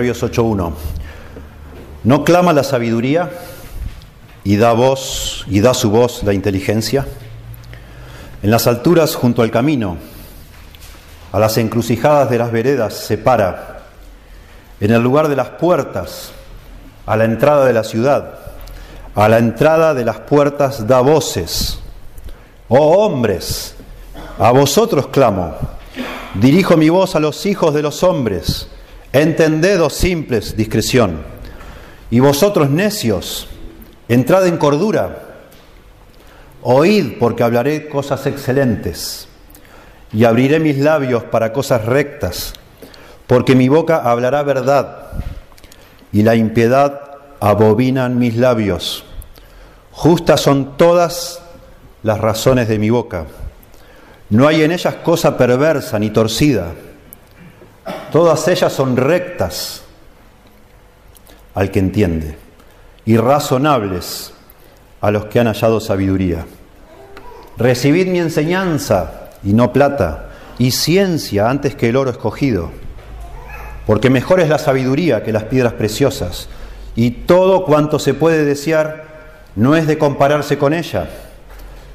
Proverbios 8.1. ¿No clama la sabiduría y da voz y da su voz la inteligencia? En las alturas junto al camino, a las encrucijadas de las veredas se para, en el lugar de las puertas, a la entrada de la ciudad, a la entrada de las puertas da voces. Oh hombres, a vosotros clamo, dirijo mi voz a los hijos de los hombres, entended, oh simples, discreción. Y vosotros necios, entrad en cordura, oíd porque hablaré cosas excelentes y abriré mis labios para cosas rectas, porque mi boca hablará verdad y la impiedad abominan mis labios. Justas son todas las razones de mi boca. No hay en ellas cosa perversa ni torcida. Todas ellas son rectas al que entiende y razonables a los que han hallado sabiduría. Recibid mi enseñanza y no plata, y ciencia antes que el oro escogido, porque mejor es la sabiduría que las piedras preciosas, y todo cuanto se puede desear no es de compararse con ella.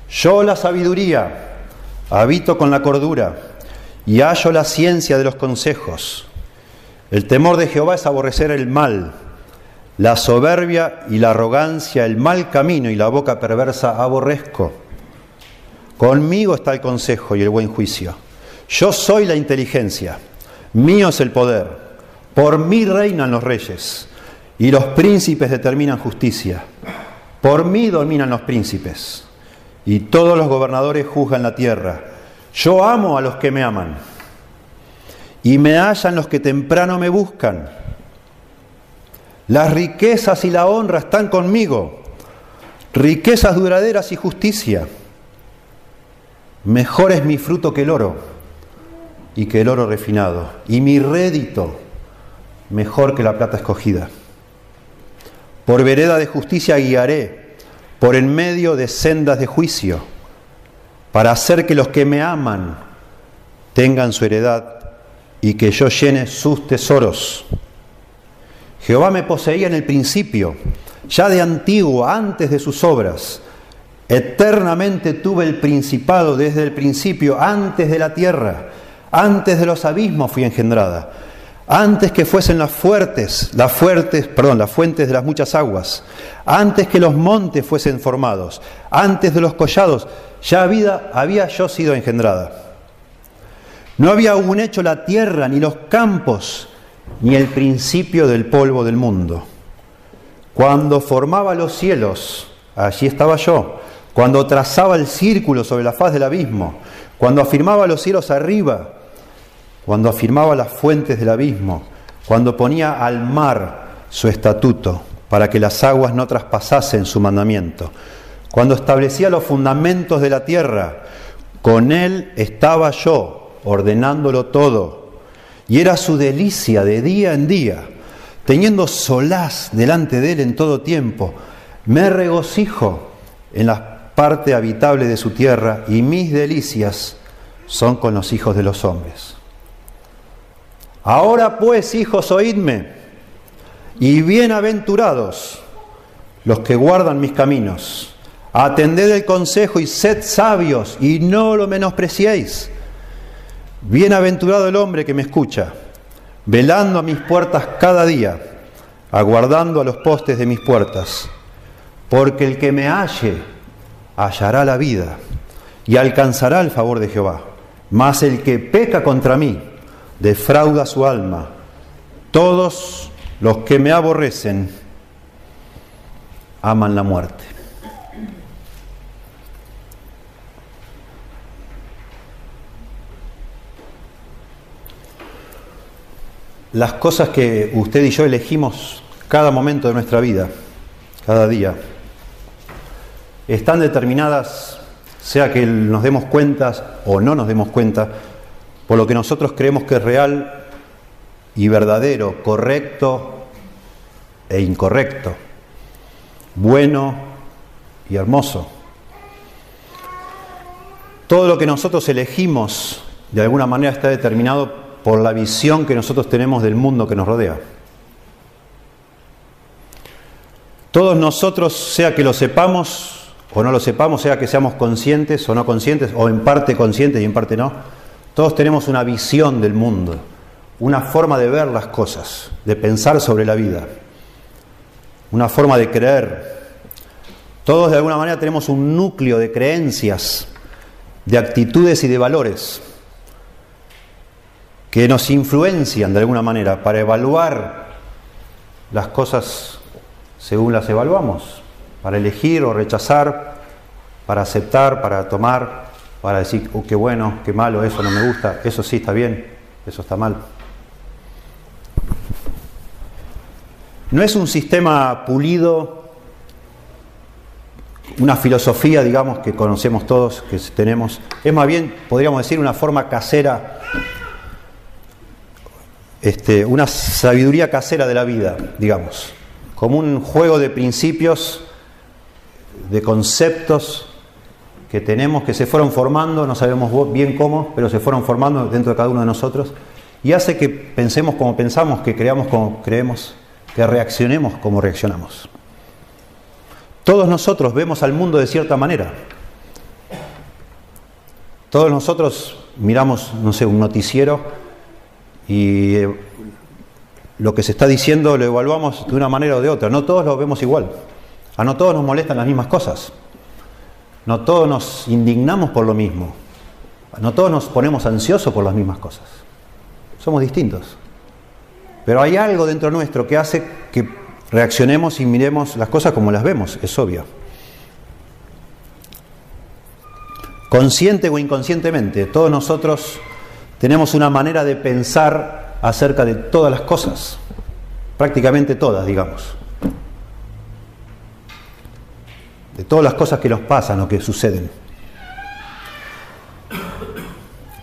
Yo la sabiduría habito con la cordura y hallo la ciencia de los consejos. El temor de Jehová es aborrecer el mal, la soberbia y la arrogancia, el mal camino y la boca perversa aborrezco. Conmigo está el consejo y el buen juicio. Yo soy la inteligencia, mío es el poder, por mí reinan los reyes y los príncipes determinan justicia. Por mí dominan los príncipes y todos los gobernadores juzgan la tierra. Yo amo a los que me aman y me hallan los que temprano me buscan. Las riquezas y la honra están conmigo, riquezas duraderas y justicia. Mejor es mi fruto que el oro y que el oro refinado, y mi rédito mejor que la plata escogida. Por vereda de justicia guiaré, por en medio de sendas de juicio, para hacer que los que me aman tengan su heredad y que yo llene sus tesoros. Jehová me poseía en el principio, ya de antiguo, antes de sus obras. Eternamente tuve el principado desde el principio, antes de la tierra, antes de los abismos fui engendrada antes que fuesen las fuertes, las fuertes, perdón, las fuentes de las muchas aguas, antes que los montes fuesen formados, antes de los collados, ya había, había yo sido engendrada. No había aún hecho la tierra, ni los campos, ni el principio del polvo del mundo. Cuando formaba los cielos, allí estaba yo. Cuando trazaba el círculo sobre la faz del abismo, cuando afirmaba los cielos arriba, cuando afirmaba las fuentes del abismo, cuando ponía al mar su estatuto para que las aguas no traspasasen su mandamiento, cuando establecía los fundamentos de la tierra, con él estaba yo ordenándolo todo, y era su delicia de día en día, teniendo solaz delante de él en todo tiempo, me regocijo en la parte habitable de su tierra, y mis delicias son con los hijos de los hombres. Ahora pues, hijos, oídme, y bienaventurados los que guardan mis caminos. Atended el consejo y sed sabios y no lo menospreciéis. Bienaventurado el hombre que me escucha, velando a mis puertas cada día, aguardando a los postes de mis puertas, porque el que me halle hallará la vida y alcanzará el favor de Jehová. Mas el que peca contra mí, defrauda su alma. Todos los que me aborrecen aman la muerte. Las cosas que usted y yo elegimos cada momento de nuestra vida, cada día, están determinadas, sea que nos demos cuenta o no nos demos cuenta, por lo que nosotros creemos que es real y verdadero, correcto e incorrecto, bueno y hermoso. Todo lo que nosotros elegimos de alguna manera está determinado por la visión que nosotros tenemos del mundo que nos rodea. Todos nosotros, sea que lo sepamos o no lo sepamos, sea que seamos conscientes o no conscientes, o en parte conscientes y en parte no, todos tenemos una visión del mundo, una forma de ver las cosas, de pensar sobre la vida, una forma de creer. Todos de alguna manera tenemos un núcleo de creencias, de actitudes y de valores que nos influencian de alguna manera para evaluar las cosas según las evaluamos, para elegir o rechazar, para aceptar, para tomar, para decir, oh, qué bueno, qué malo, eso no me gusta, eso sí está bien, eso está mal. No es un sistema pulido, una filosofía, digamos, que conocemos todos, que tenemos. Es más bien, podríamos decir, una forma casera este, una sabiduría casera de la vida, digamos, como un juego de principios, de conceptos que tenemos, que se fueron formando, no sabemos bien cómo, pero se fueron formando dentro de cada uno de nosotros, y hace que pensemos como pensamos, que creamos como creemos, que reaccionemos como reaccionamos. Todos nosotros vemos al mundo de cierta manera. Todos nosotros miramos, no sé, un noticiero y eh, lo que se está diciendo lo evaluamos de una manera o de otra. No todos lo vemos igual. A no todos nos molestan las mismas cosas. No todos nos indignamos por lo mismo. No todos nos ponemos ansiosos por las mismas cosas. Somos distintos. Pero hay algo dentro nuestro que hace que reaccionemos y miremos las cosas como las vemos, es obvio. Consciente o inconscientemente, todos nosotros tenemos una manera de pensar acerca de todas las cosas, prácticamente todas, digamos. De todas las cosas que nos pasan o que suceden.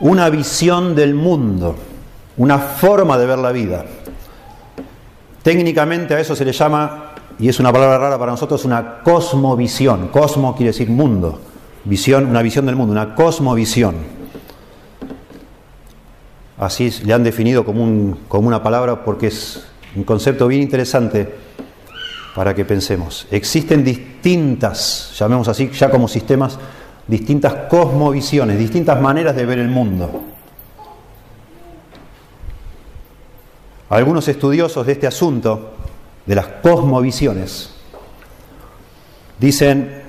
Una visión del mundo, una forma de ver la vida. Técnicamente a eso se le llama, y es una palabra rara para nosotros, una cosmovisión. Cosmo quiere decir mundo. Visión, una visión del mundo, una cosmovisión así le han definido como, una palabra porque es un concepto bien interesante para que pensemos. Existen distintas, llamemos así, ya como sistemas, distintas cosmovisiones, distintas maneras de ver el mundo. Algunos estudiosos de este asunto, de las cosmovisiones, dicen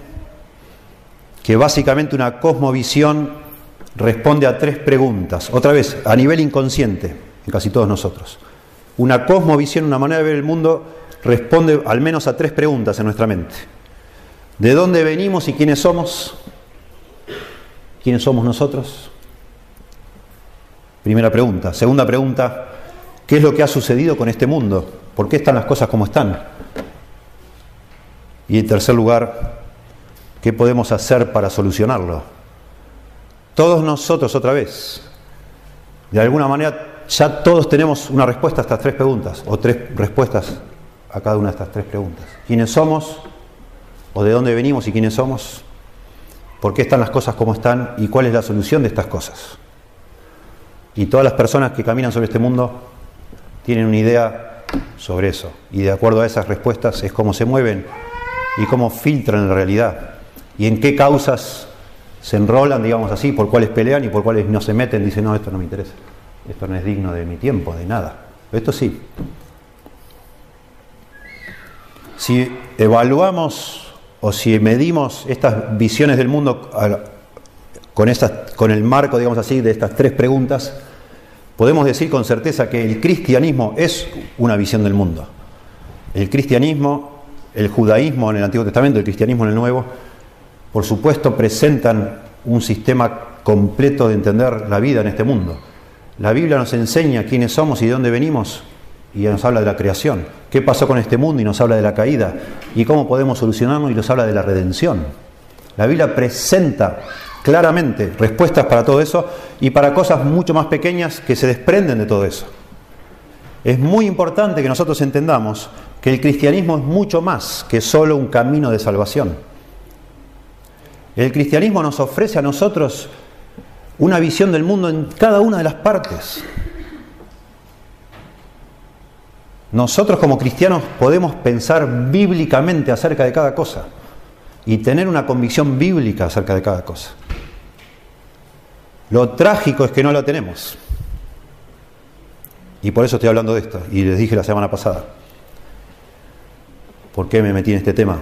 que básicamente una cosmovisión responde a tres preguntas, otra vez, a nivel inconsciente, en casi todos nosotros. Una cosmovisión, una manera de ver el mundo, responde al menos a tres preguntas en nuestra mente. ¿De dónde venimos y quiénes somos? ¿Quiénes somos nosotros? Primera pregunta. Segunda pregunta, ¿qué es lo que ha sucedido con este mundo? ¿Por qué están las cosas como están? Y en tercer lugar, ¿qué podemos hacer para solucionarlo? Todos nosotros otra vez, de alguna manera, ya todos tenemos una respuesta a estas tres preguntas, o tres respuestas a cada una de estas tres preguntas. ¿Quiénes somos? ¿O de dónde venimos y quiénes somos? ¿Por qué están las cosas como están? ¿Y cuál es la solución de estas cosas? Y todas las personas que caminan sobre este mundo tienen una idea sobre eso. Y de acuerdo a esas respuestas es cómo se mueven y cómo filtran la realidad. Y en qué causas se enrolan, digamos así, por cuáles pelean y por cuáles no se meten, dicen, no, esto no me interesa, esto no es digno de mi tiempo, de nada. esto sí. Si evaluamos o si medimos estas visiones del mundo con, con el marco, digamos así, de estas tres preguntas, podemos decir con certeza que el cristianismo es una visión del mundo. El cristianismo, el judaísmo en el Antiguo Testamento, el cristianismo en el Nuevo, por supuesto, presentan un sistema completo de entender la vida en este mundo. La Biblia nos enseña quiénes somos y de dónde venimos y nos habla de la creación. ¿Qué pasó con este mundo y nos habla de la caída? ¿Y cómo podemos solucionarlo y nos habla de la redención? La Biblia presenta claramente respuestas para todo eso y para cosas mucho más pequeñas que se desprenden de todo eso. Es muy importante que nosotros entendamos que el cristianismo es mucho más que solo un camino de salvación. El cristianismo nos ofrece a nosotros una visión del mundo en cada una de las partes. Nosotros como cristianos podemos pensar bíblicamente acerca de cada cosa y tener una convicción bíblica acerca de cada cosa. Lo trágico es que no lo tenemos. Y por eso estoy hablando de esto. Y les dije la semana pasada. ¿Por qué me metí en este tema?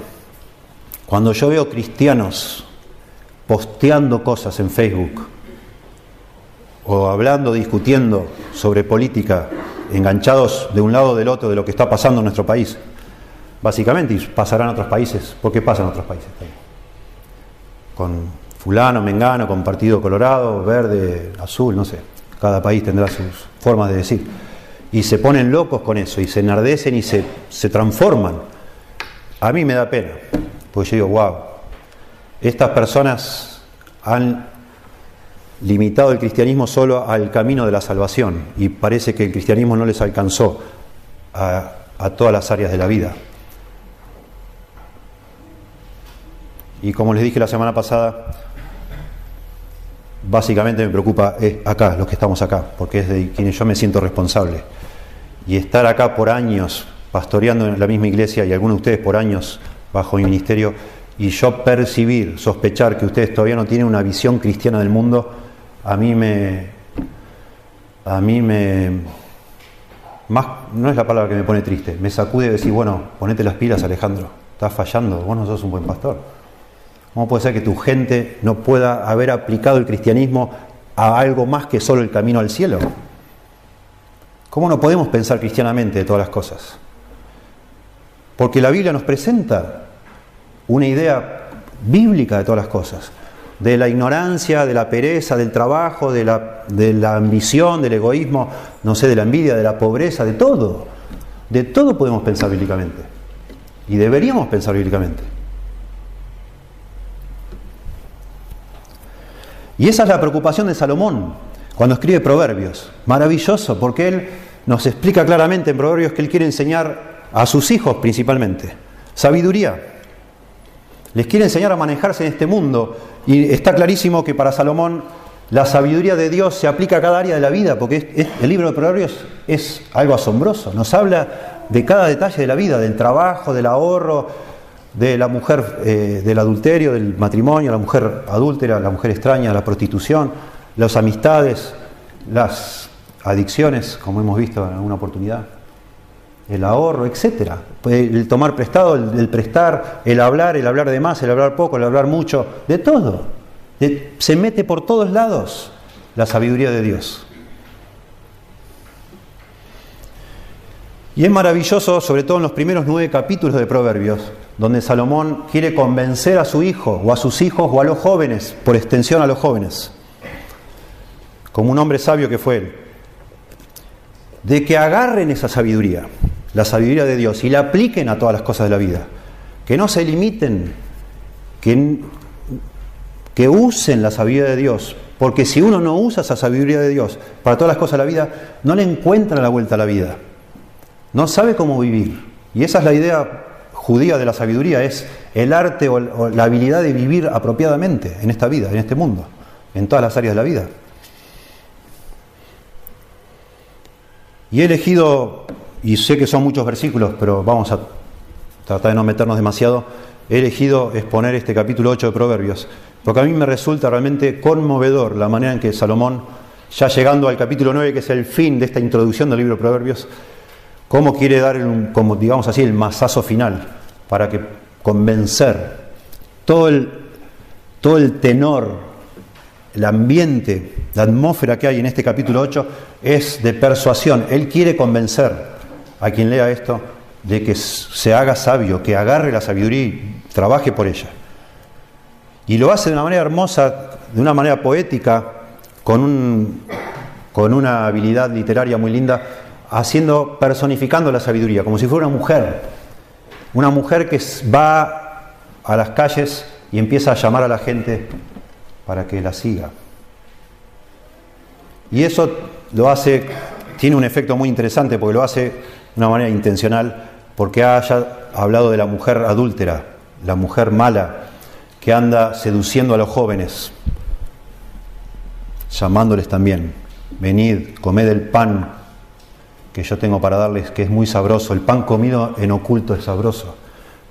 Cuando yo veo cristianos posteando cosas en Facebook o hablando, discutiendo sobre política, enganchados de un lado o del otro de lo que está pasando en nuestro país, básicamente, y pasarán a otros países. ¿Por qué pasa en otros países? Con fulano, mengano, con partido colorado, verde, azul, no sé. Cada país tendrá sus formas de decir. Y se ponen locos con eso, y se enardecen y se, se transforman. A mí me da pena, porque yo digo, wow, estas personas han limitado el cristianismo solo al camino de la salvación y parece que el cristianismo no les alcanzó a, todas las áreas de la vida. Y como les dije la semana pasada, básicamente me preocupa es acá, los que estamos acá, porque es de quienes yo me siento responsable. Y estar acá por años, pastoreando en la misma iglesia y algunos de ustedes por años bajo mi ministerio, y yo percibir, sospechar que ustedes todavía no tienen una visión cristiana del mundo, a mí me. A mí me. Más, no es la palabra que me pone triste, me sacude decir, bueno, ponete las pilas, Alejandro, estás fallando, vos no sos un buen pastor. ¿Cómo puede ser que tu gente no pueda haber aplicado el cristianismo a algo más que solo el camino al cielo? ¿Cómo no podemos pensar cristianamente de todas las cosas? Porque la Biblia nos presenta una idea bíblica de todas las cosas de la ignorancia, de la pereza, del trabajo, de la, de la ambición, del egoísmo, no sé, de la envidia, de la pobreza, de todo. De todo podemos pensar bíblicamente. Y deberíamos pensar bíblicamente. Y esa es la preocupación de Salomón cuando escribe Proverbios. Maravilloso, porque él nos explica claramente en Proverbios que él quiere enseñar a sus hijos principalmente sabiduría. Les quiere enseñar a manejarse en este mundo. Y está clarísimo que para Salomón la sabiduría de Dios se aplica a cada área de la vida, porque el libro de Proverbios es algo asombroso. Nos habla de cada detalle de la vida, del trabajo, del ahorro, de la mujer, eh, del adulterio, del matrimonio, la mujer adúltera, la mujer extraña, la prostitución, las amistades, las adicciones, como hemos visto en alguna oportunidad el ahorro, etcétera. El tomar prestado, el, prestar, el hablar, el hablar de más, el hablar poco, el hablar mucho, de todo. se mete por todos lados la sabiduría de Dios. Y es maravilloso, sobre todo en los primeros nueve capítulos de Proverbios, donde Salomón quiere convencer a su hijo, o a sus hijos, o a los jóvenes, por extensión a los jóvenes, como un hombre sabio que fue él, de que agarren esa sabiduría la sabiduría de Dios y la apliquen a todas las cosas de la vida. Que no se limiten, que, que usen la sabiduría de Dios, porque si uno no usa esa sabiduría de Dios para todas las cosas de la vida, no le encuentra la vuelta a la vida. No sabe cómo vivir. Y esa es la idea judía de la sabiduría, es el arte o la habilidad de vivir apropiadamente en esta vida, en este mundo, en todas las áreas de la vida. Y he elegido y sé que son muchos versículos, pero vamos a tratar de no meternos demasiado, he elegido exponer este capítulo 8 de Proverbios, porque a mí me resulta realmente conmovedor la manera en que Salomón, ya llegando al capítulo 9, que es el fin de esta introducción del libro de Proverbios, cómo quiere dar, como digamos así, el masazo final para que convencer todo el, todo el tenor, el ambiente, la atmósfera que hay en este capítulo 8 es de persuasión. Él quiere convencer a quien lea esto de que se haga sabio, que agarre la sabiduría y trabaje por ella. Y lo hace de una manera hermosa, de una manera poética, con, un, con una habilidad literaria muy linda, haciendo, personificando la sabiduría, como si fuera una mujer. Una mujer que va a las calles y empieza a llamar a la gente para que la siga. Y eso lo hace, tiene un efecto muy interesante porque lo hace una manera intencional, porque haya hablado de la mujer adúltera, la mujer mala, que anda seduciendo a los jóvenes, llamándoles también, venid, comed el pan que yo tengo para darles, que es muy sabroso. El pan comido en oculto es sabroso.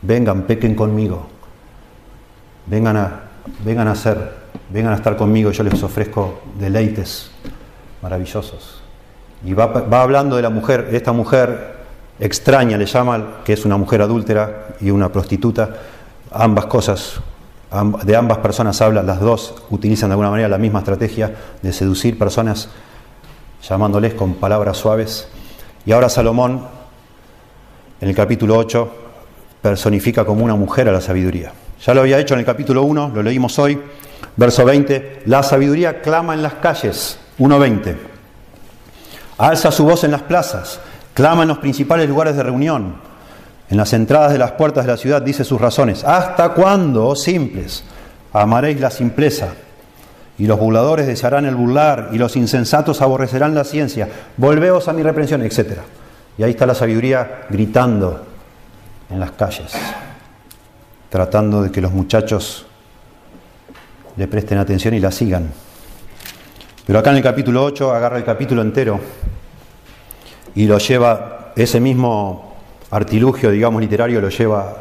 Vengan, pequen conmigo. Vengan a, vengan a ser, vengan a estar conmigo, yo les ofrezco deleites maravillosos. Y va, hablando de la mujer, esta mujer extraña, le llama, que es una mujer adúltera y una prostituta, ambas cosas, de ambas personas habla, las dos utilizan de alguna manera la misma estrategia de seducir personas llamándoles con palabras suaves. Y ahora Salomón, en el capítulo 8, personifica como una mujer a la sabiduría. Ya lo había hecho en el capítulo 1, lo leímos hoy, verso 20, la sabiduría clama en las calles, 1.20, alza su voz en las plazas, clama en los principales lugares de reunión, en las entradas de las puertas de la ciudad dice sus razones. ¿Hasta cuándo, oh simples, amaréis la simpleza? Y los burladores desearán el burlar, y los insensatos aborrecerán la ciencia. Volveos a mi reprensión, etc. Y ahí está la sabiduría gritando en las calles, tratando de que los muchachos le presten atención y la sigan. Pero acá en el capítulo 8 agarra el capítulo entero y lo lleva ese mismo artilugio, digamos, literario lo lleva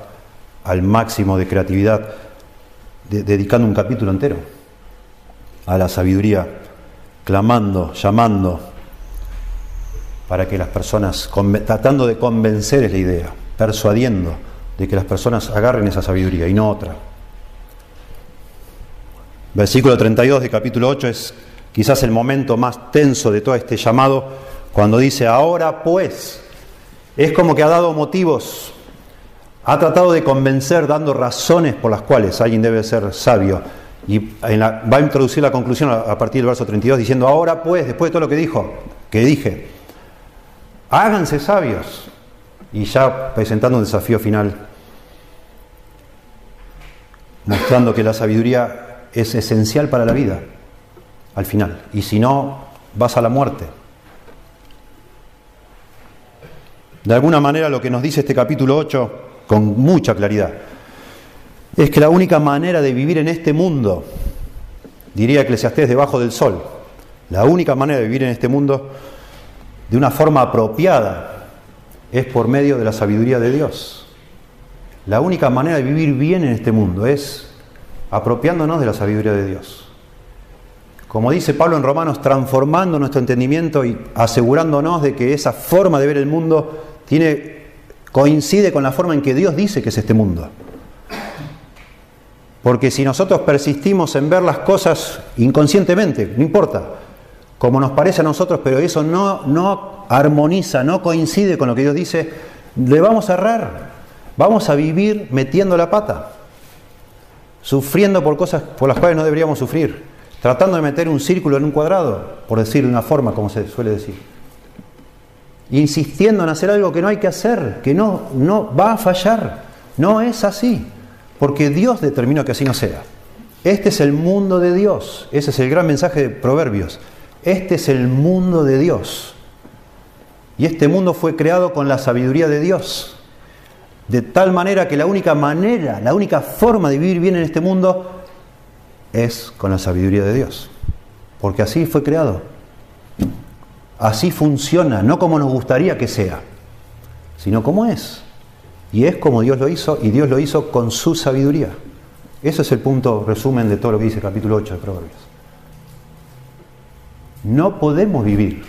al máximo de creatividad, dedicando un capítulo entero a la sabiduría, clamando, llamando, para que las personas, tratando de convencer es la idea, persuadiendo de que las personas agarren esa sabiduría y no otra. Versículo 32 de capítulo 8 es quizás el momento más tenso de todo este llamado, cuando dice, ahora pues, es como que ha dado motivos, ha tratado de convencer dando razones por las cuales alguien debe ser sabio. Y va a introducir la conclusión a partir del verso 32 diciendo, ahora pues, después de todo lo que dijo, que dije, háganse sabios. Y ya presentando un desafío final, mostrando que la sabiduría es esencial para la vida, al final. Y si no, vas a la muerte. De alguna manera lo que nos dice este capítulo 8 con mucha claridad es que la única manera de vivir en este mundo, diría Eclesiastés debajo del sol, la única manera de vivir en este mundo de una forma apropiada es por medio de la sabiduría de Dios. La única manera de vivir bien en este mundo es apropiándonos de la sabiduría de Dios. Como dice Pablo en Romanos, transformando nuestro entendimiento y asegurándonos de que esa forma de ver el mundo coincide con la forma en que Dios dice que es este mundo. Porque si nosotros persistimos en ver las cosas inconscientemente, no importa, como nos parece a nosotros, pero eso no, no armoniza, no coincide con lo que Dios dice, le vamos a errar, vamos a vivir metiendo la pata, sufriendo por cosas por las cuales no deberíamos sufrir, tratando de meter un círculo en un cuadrado, por decir de una forma, como se suele decir insistiendo en hacer algo que no hay que hacer, que no, no va a fallar. No es así, porque Dios determinó que así no sea. Este es el mundo de Dios, ese es el gran mensaje de Proverbios. Este es el mundo de Dios. Y este mundo fue creado con la sabiduría de Dios. De tal manera que la única manera, la única forma de vivir bien en este mundo es con la sabiduría de Dios. Porque así fue creado. Así funciona, no como nos gustaría que sea, sino como es. Y es como Dios lo hizo, y Dios lo hizo con su sabiduría. Ese es el punto resumen de todo lo que dice el capítulo 8 de Proverbios. No podemos vivir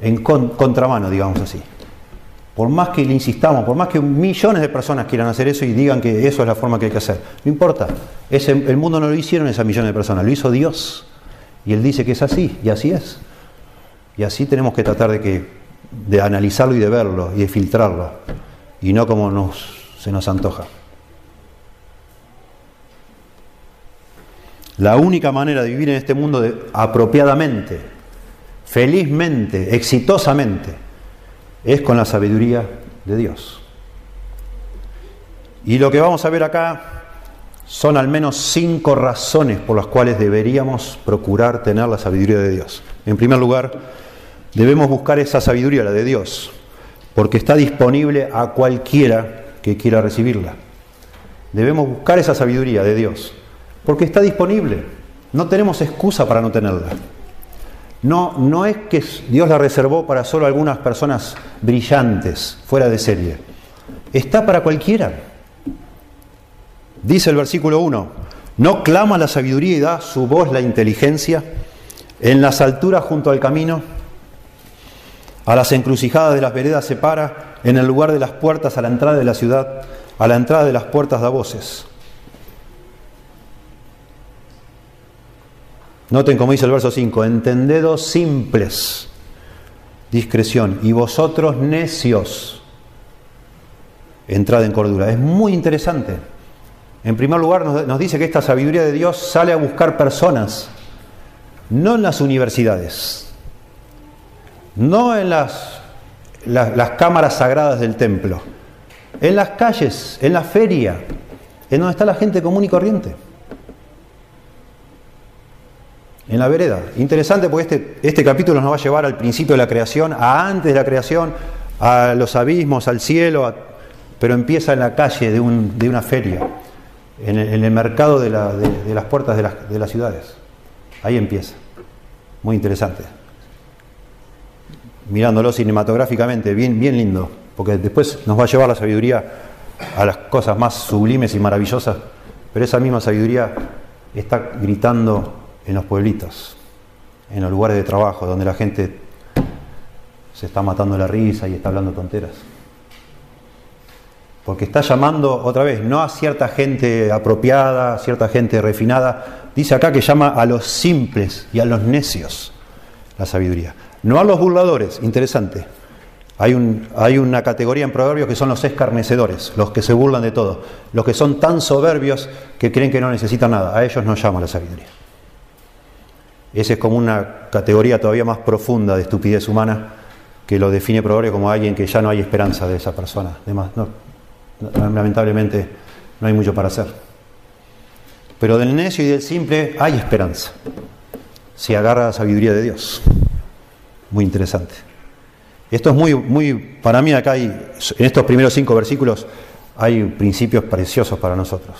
en contramano, digamos así. Por más que le insistamos, por más que millones de personas quieran hacer eso y digan que eso es la forma que hay que hacer, no importa. el mundo no lo hicieron esas millones de personas, lo hizo Dios. Y Él dice que es así, y así es. Y así tenemos que tratar de, que, de analizarlo y de verlo y de filtrarlo, y no como nos, se nos antoja. La única manera de vivir en este mundo apropiadamente, felizmente, exitosamente, es con la sabiduría de Dios. Y lo que vamos a ver acá son al menos cinco razones por las cuales deberíamos procurar tener la sabiduría de Dios. En primer lugar, Debemos buscar esa sabiduría, la de Dios, porque está disponible a cualquiera que quiera recibirla. Debemos buscar esa sabiduría de Dios, porque está disponible. No tenemos excusa para no tenerla. no, no es que Dios la reservó para solo algunas personas brillantes, fuera de serie. Está para cualquiera. Dice el versículo 1, no clama la sabiduría y da su voz la inteligencia en las alturas junto al camino, a las encrucijadas de las veredas se para, en el lugar de las puertas a la entrada de la ciudad, a la entrada de las puertas da voces. Noten como dice el verso 5, entendedos simples, discreción, y vosotros necios, entrad en cordura. Es muy interesante. En primer lugar nos, dice que esta sabiduría de Dios sale a buscar personas, no en las universidades, no en las, las cámaras sagradas del templo, en las calles, en la feria, en donde está la gente común y corriente en la vereda. Interesante porque este, este capítulo nos va a llevar al principio de la creación, a antes de la creación, a los abismos, al cielo, pero empieza en la calle de, una feria, en el, mercado de, las puertas de las, de las ciudades. Ahí empieza. Muy interesante. Mirándolo cinematográficamente, bien, bien lindo, porque después nos va a llevar la sabiduría a las cosas más sublimes y maravillosas, pero esa misma sabiduría está gritando en los pueblitos, en los lugares de trabajo, donde la gente se está matando la risa y está hablando tonteras. Porque está llamando otra vez, no a cierta gente apropiada, a cierta gente refinada, dice acá que llama a los simples y a los necios la sabiduría. No a los burladores, interesante. Hay, un, hay, una categoría en Proverbios que son los escarnecedores, los que se burlan de todo, los que son tan soberbios que creen que no necesitan nada. A ellos no llama la sabiduría. Esa es como una categoría todavía más profunda de estupidez humana que lo define Proverbio como alguien que ya no hay esperanza de esa persona. Además, no, lamentablemente no hay mucho para hacer. Pero del necio y del simple hay esperanza. Si agarra la sabiduría de Dios. Muy interesante. Esto es muy, muy, para mí acá hay, en estos primeros cinco versículos hay principios preciosos para nosotros,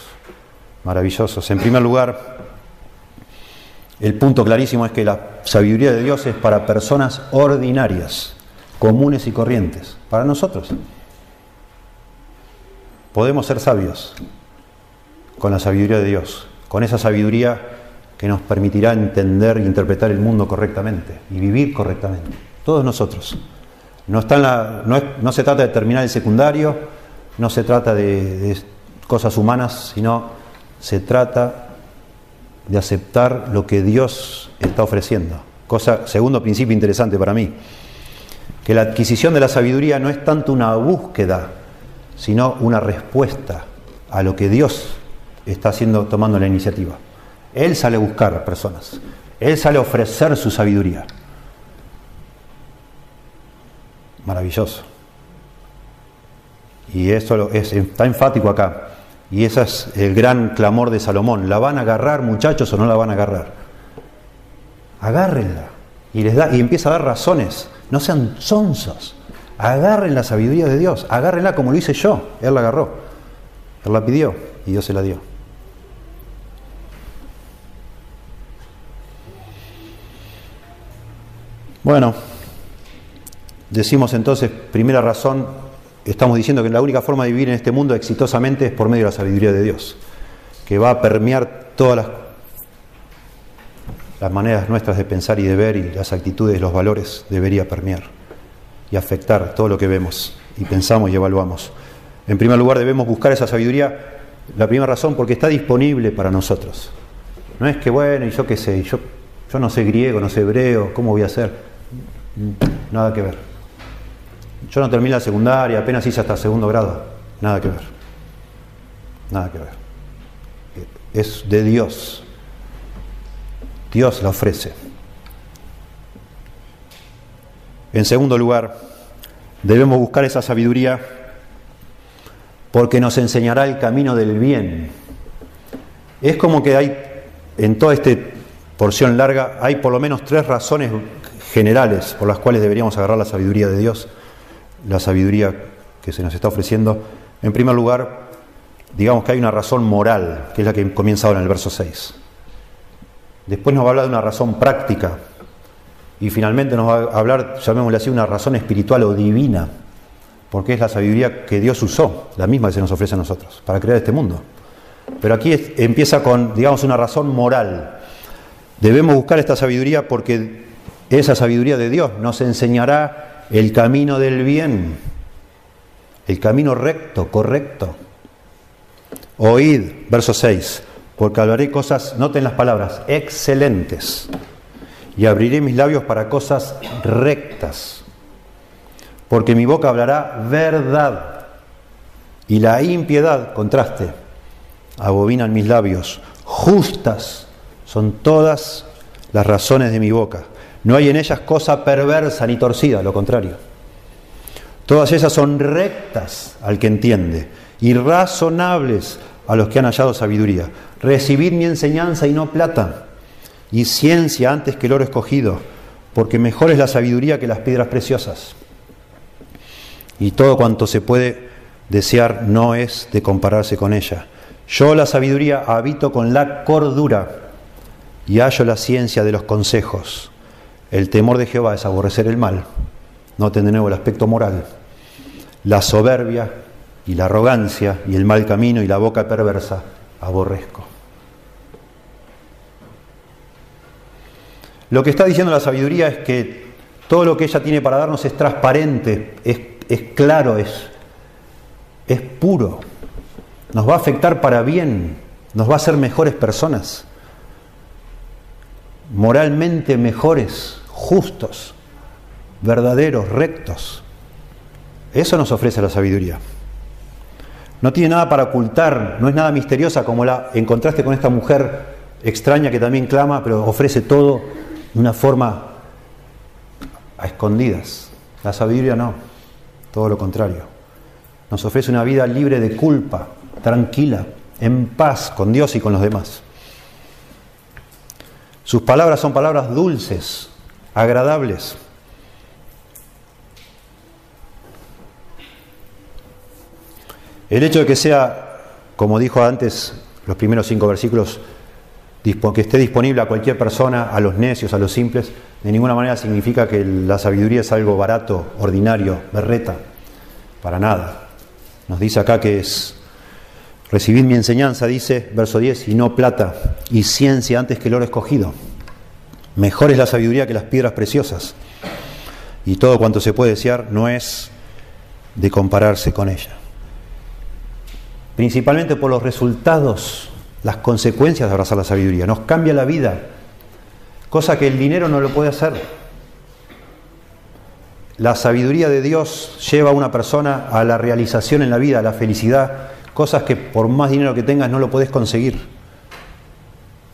maravillosos. En primer lugar, el punto clarísimo es que la sabiduría de Dios es para personas ordinarias, comunes y corrientes, para nosotros. Podemos ser sabios con la sabiduría de Dios, con esa sabiduría que nos permitirá entender e interpretar el mundo correctamente y vivir correctamente. Todos nosotros. No, está no, se trata de terminar el secundario, no se trata de, de cosas humanas, sino se trata de aceptar lo que Dios está ofreciendo. Cosa, segundo principio interesante para mí, que la adquisición de la sabiduría no es tanto una búsqueda, sino una respuesta a lo que Dios está haciendo, tomando la iniciativa. Él sale a buscar personas, Él sale a ofrecer su sabiduría. Maravilloso. Y eso es, está enfático acá. Y ese es el gran clamor de Salomón. ¿La van a agarrar muchachos o no la van a agarrar? Agárrenla. Y, les da, y empieza a dar razones. No sean sonsos. Agarren la sabiduría de Dios. Agárrenla como lo hice yo. Él la agarró. Él la pidió y Dios se la dio. Bueno, decimos entonces, primera razón, estamos diciendo que la única forma de vivir en este mundo exitosamente es por medio de la sabiduría de Dios, que va a permear todas las, maneras nuestras de pensar y de ver y las actitudes, los valores, debería permear y afectar todo lo que vemos y pensamos y evaluamos. En primer lugar, debemos buscar esa sabiduría, la primera razón, porque está disponible para nosotros. No es que, bueno, y yo qué sé, yo, yo no sé griego, no sé hebreo, ¿cómo voy a hacer? Nada que ver. Yo no terminé la secundaria, apenas hice hasta segundo grado. Nada que ver. Nada que ver. Es de Dios. Dios la ofrece. En segundo lugar, debemos buscar esa sabiduría porque nos enseñará el camino del bien. Es como que hay, en toda esta porción larga, hay por lo menos tres razones generales por las cuales deberíamos agarrar la sabiduría de Dios la sabiduría que se nos está ofreciendo. En primer lugar, digamos que hay una razón moral, que es la que comienza ahora en el verso 6. Después nos va a hablar de una razón práctica, y finalmente nos va a hablar, llamémosle así, una razón espiritual o divina, porque es la sabiduría que Dios usó, la misma que se nos ofrece a nosotros, para crear este mundo. Pero aquí empieza con, digamos, una razón moral. Debemos buscar esta sabiduría porque esa sabiduría de Dios nos enseñará el camino del bien, el camino recto, correcto. Oíd, verso 6, porque hablaré cosas, noten las palabras, excelentes, y abriré mis labios para cosas rectas, porque mi boca hablará verdad, y la impiedad, contraste, abominan mis labios, justas son todas las razones de mi boca. No hay en ellas cosa perversa ni torcida, lo contrario. Todas ellas son rectas al que entiende y razonables a los que han hallado sabiduría. Recibid mi enseñanza y no plata, y ciencia antes que el oro escogido, porque mejor es la sabiduría que las piedras preciosas. Y todo cuanto se puede desear no es de compararse con ella. Yo la sabiduría habito con la cordura y hallo la ciencia de los consejos. El temor de Jehová es aborrecer el mal. Noten de nuevo el aspecto moral. La soberbia y la arrogancia y el mal camino y la boca perversa aborrezco. Lo que está diciendo la sabiduría es que todo lo que ella tiene para darnos es transparente, es, es claro, es, es puro nos va a afectar para bien, nos va a hacer mejores personas, moralmente mejores, justos, verdaderos, rectos. Eso nos ofrece la sabiduría. No tiene nada para ocultar, no es nada misteriosa como la encontraste con esta mujer extraña que también clama, pero ofrece todo de una forma a escondidas. La sabiduría no, todo lo contrario. Nos ofrece una vida libre de culpa, tranquila, en paz con Dios y con los demás. Sus palabras son palabras dulces, agradables. El hecho de que sea, como dijo antes, los primeros cinco versículos, que esté disponible a cualquier persona, a los necios, a los simples, de ninguna manera significa que la sabiduría es algo barato, ordinario, berreta, para nada. Nos dice acá que es Recibid mi enseñanza, dice, verso 10, y no plata y ciencia antes que el oro escogido. Mejor es la sabiduría que las piedras preciosas. Y todo cuanto se puede desear no es de compararse con ella. Principalmente por los resultados, las consecuencias de abrazar la sabiduría. Nos cambia la vida, cosa que el dinero no lo puede hacer. La sabiduría de Dios lleva a una persona a la realización en la vida, a la felicidad, cosas que por más dinero que tengas no lo podés conseguir.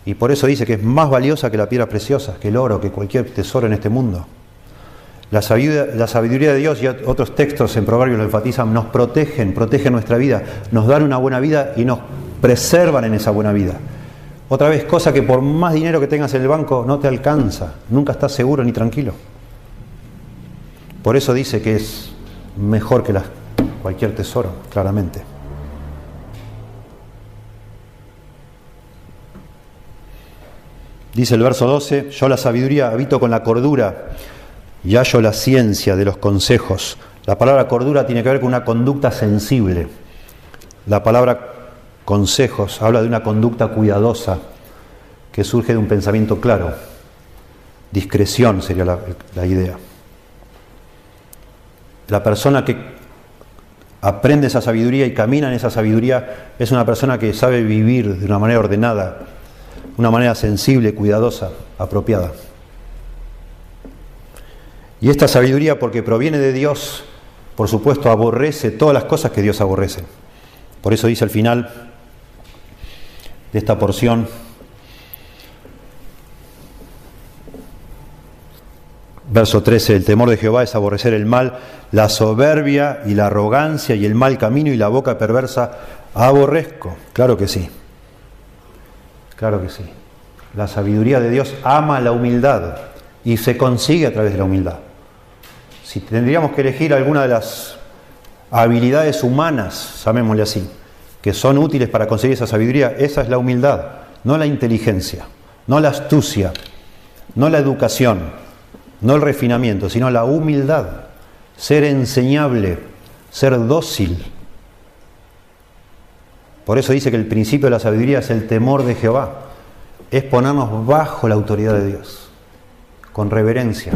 Y por eso dice que es más valiosa que la piedra preciosa, que el oro, que cualquier tesoro en este mundo. La sabiduría, de Dios y otros textos en Proverbios lo enfatizan, nos protegen, protegen nuestra vida, nos dan una buena vida y nos preservan en esa buena vida. Otra vez, cosa que por más dinero que tengas en el banco no te alcanza, nunca estás seguro ni tranquilo. Por eso dice que es mejor que cualquier tesoro, claramente. Dice el verso 12, yo la sabiduría habito con la cordura y hallo la ciencia de los consejos. La palabra cordura tiene que ver con una conducta sensible. La palabra consejos habla de una conducta cuidadosa que surge de un pensamiento claro. Discreción sería la, la idea. La persona que aprende esa sabiduría y camina en esa sabiduría es una persona que sabe vivir de una manera ordenada, una manera sensible, cuidadosa, apropiada. Y esta sabiduría, porque proviene de Dios, por supuesto, aborrece todas las cosas que Dios aborrece. Por eso dice al final de esta porción, verso 13, el temor de Jehová es aborrecer el mal, la soberbia y la arrogancia y el mal camino y la boca perversa aborrezco. Claro que sí. Claro que sí. La sabiduría de Dios ama la humildad y se consigue a través de la humildad. Si tendríamos que elegir alguna de las habilidades humanas, llamémosle así, que son útiles para conseguir esa sabiduría, esa es la humildad, no la inteligencia, no la astucia, no la educación, no el refinamiento, sino la humildad, ser enseñable, ser dócil. Por eso dice que el principio de la sabiduría es el temor de Jehová, es ponernos bajo la autoridad de Dios, con reverencia.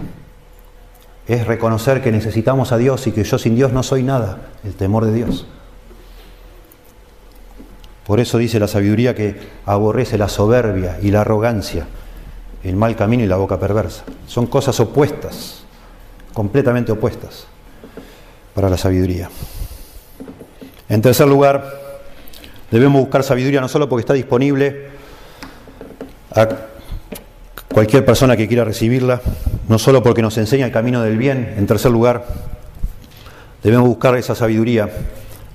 Es reconocer que necesitamos a Dios y que yo sin Dios no soy nada, el temor de Dios. Por eso dice la sabiduría que aborrece la soberbia y la arrogancia, el mal camino y la boca perversa. Son cosas opuestas, completamente opuestas para la sabiduría. En tercer lugar, debemos buscar sabiduría no solo porque está disponible a cualquier persona que quiera recibirla, no solo porque nos enseña el camino del bien, en tercer lugar, debemos buscar esa sabiduría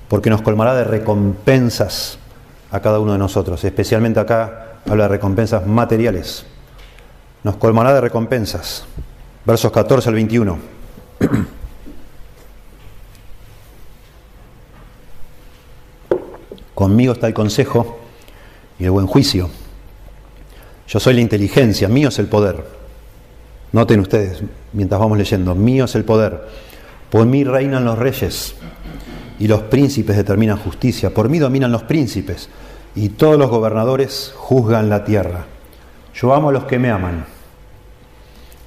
porque nos colmará de recompensas a cada uno de nosotros, especialmente acá habla de recompensas materiales. Nos colmará de recompensas. Versos 14 al 21. Conmigo está el consejo y el buen juicio. Yo soy la inteligencia, mío es el poder. Noten ustedes, mientras vamos leyendo, mío es el poder. Por mí reinan los reyes y los príncipes determinan justicia. Por mí dominan los príncipes y todos los gobernadores juzgan la tierra. Yo amo a los que me aman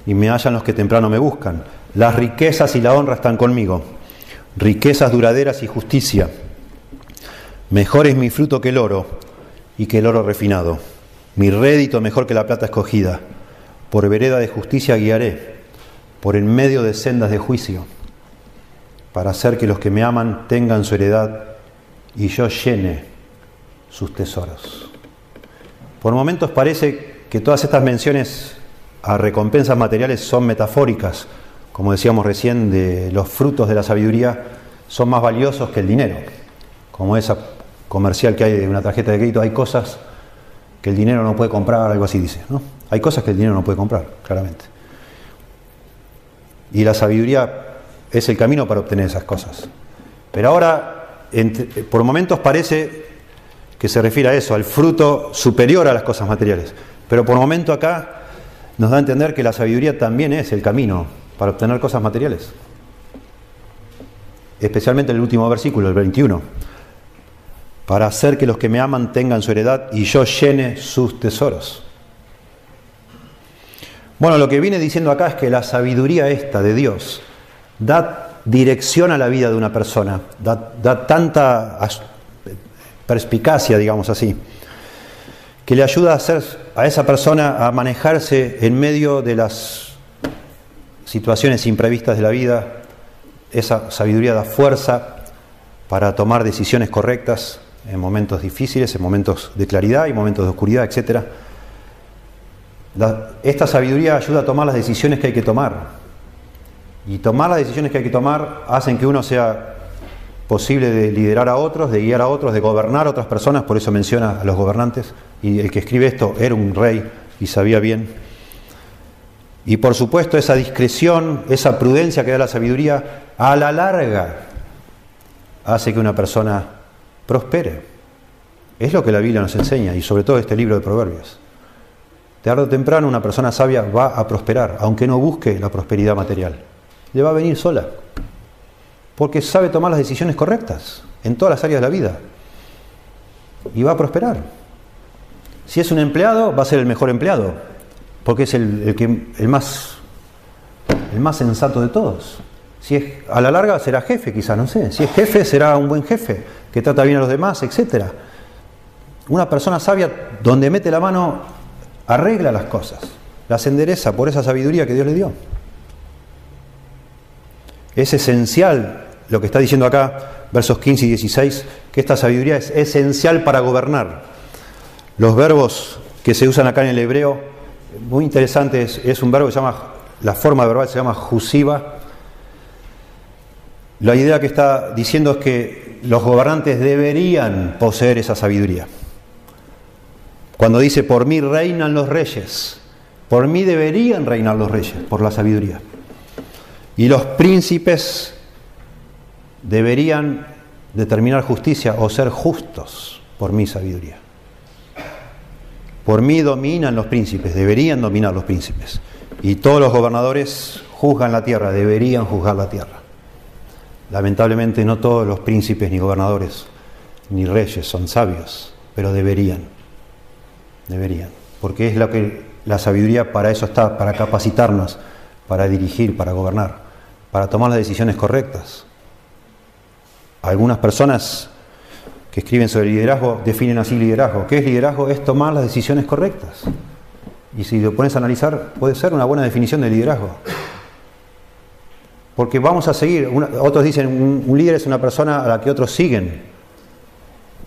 y me hallan los que temprano me buscan. Las riquezas y la honra están conmigo, riquezas duraderas y justicia. Mejor es mi fruto que el oro y que el oro refinado. Mi rédito mejor que la plata escogida. Por vereda de justicia guiaré, por en medio de sendas de juicio para hacer que los que me aman tengan su heredad y yo llene sus tesoros. Por momentos parece que todas estas menciones a recompensas materiales son metafóricas, como decíamos recién, de los frutos de la sabiduría son más valiosos que el dinero, como esa comercial que hay de una tarjeta de crédito, hay cosas que el dinero no puede comprar, algo así dice, ¿no? Hay cosas que el dinero no puede comprar, claramente. Y la sabiduría es el camino para obtener esas cosas. Pero ahora, por momentos parece que se refiere a eso, al fruto superior a las cosas materiales. Pero por momento acá nos da a entender que la sabiduría también es el camino para obtener cosas materiales. Especialmente el último versículo, el 21. Para hacer que los que me aman tengan su heredad y yo llene sus tesoros. Bueno, lo que viene diciendo acá es que la sabiduría esta de Dios da dirección a la vida de una persona, da, tanta perspicacia, digamos así, que le ayuda a, hacer, a esa persona a manejarse en medio de las situaciones imprevistas de la vida. Esa sabiduría da fuerza para tomar decisiones correctas en momentos difíciles, en momentos de claridad y momentos de oscuridad, etc. esta sabiduría ayuda a tomar las decisiones que hay que tomar, y tomar las decisiones que hay que tomar hacen que uno sea posible de liderar a otros, de guiar a otros, de gobernar a otras personas, por eso menciona a los gobernantes. Y el que escribe esto era un rey y sabía bien. Y por supuesto esa discreción, esa prudencia que da la sabiduría, a la larga hace que una persona prospere. Es lo que la Biblia nos enseña y sobre todo este libro de Proverbios. Tarde o temprano una persona sabia va a prosperar, aunque no busque la prosperidad material le va a venir sola. Porque sabe tomar las decisiones correctas en todas las áreas de la vida. Y va a prosperar. Si es un empleado, va a ser el mejor empleado. Porque es el, que, el, más, el más sensato de todos. Si es a la larga será jefe, quizás, no sé. Si es jefe, será un buen jefe, que trata bien a los demás, etc. Una persona sabia, donde mete la mano, arregla las cosas, las endereza por esa sabiduría que Dios le dio. Es esencial lo que está diciendo acá, versos 15 y 16, que esta sabiduría es esencial para gobernar. Los verbos que se usan acá en el hebreo, muy interesante, es, un verbo que se llama, la forma verbal se llama jusiva. La idea que está diciendo es que los gobernantes deberían poseer esa sabiduría. Cuando dice, por mí reinan los reyes, por mí deberían reinar los reyes, por la sabiduría. Y los príncipes deberían determinar justicia o ser justos por mi sabiduría. Por mí dominan los príncipes, deberían dominar los príncipes. Y todos los gobernadores juzgan la tierra, deberían juzgar la tierra. Lamentablemente no todos los príncipes ni gobernadores ni reyes son sabios, pero deberían. Deberían. Porque es lo que la sabiduría para eso está, para capacitarnos, para dirigir, para gobernar, para tomar las decisiones correctas. Algunas personas que escriben sobre liderazgo definen así liderazgo. ¿Qué es liderazgo? Es tomar las decisiones correctas. Y si lo pones a analizar, puede ser una buena definición de liderazgo. Porque vamos a seguir, otros dicen, un, líder es una persona a la que otros siguen.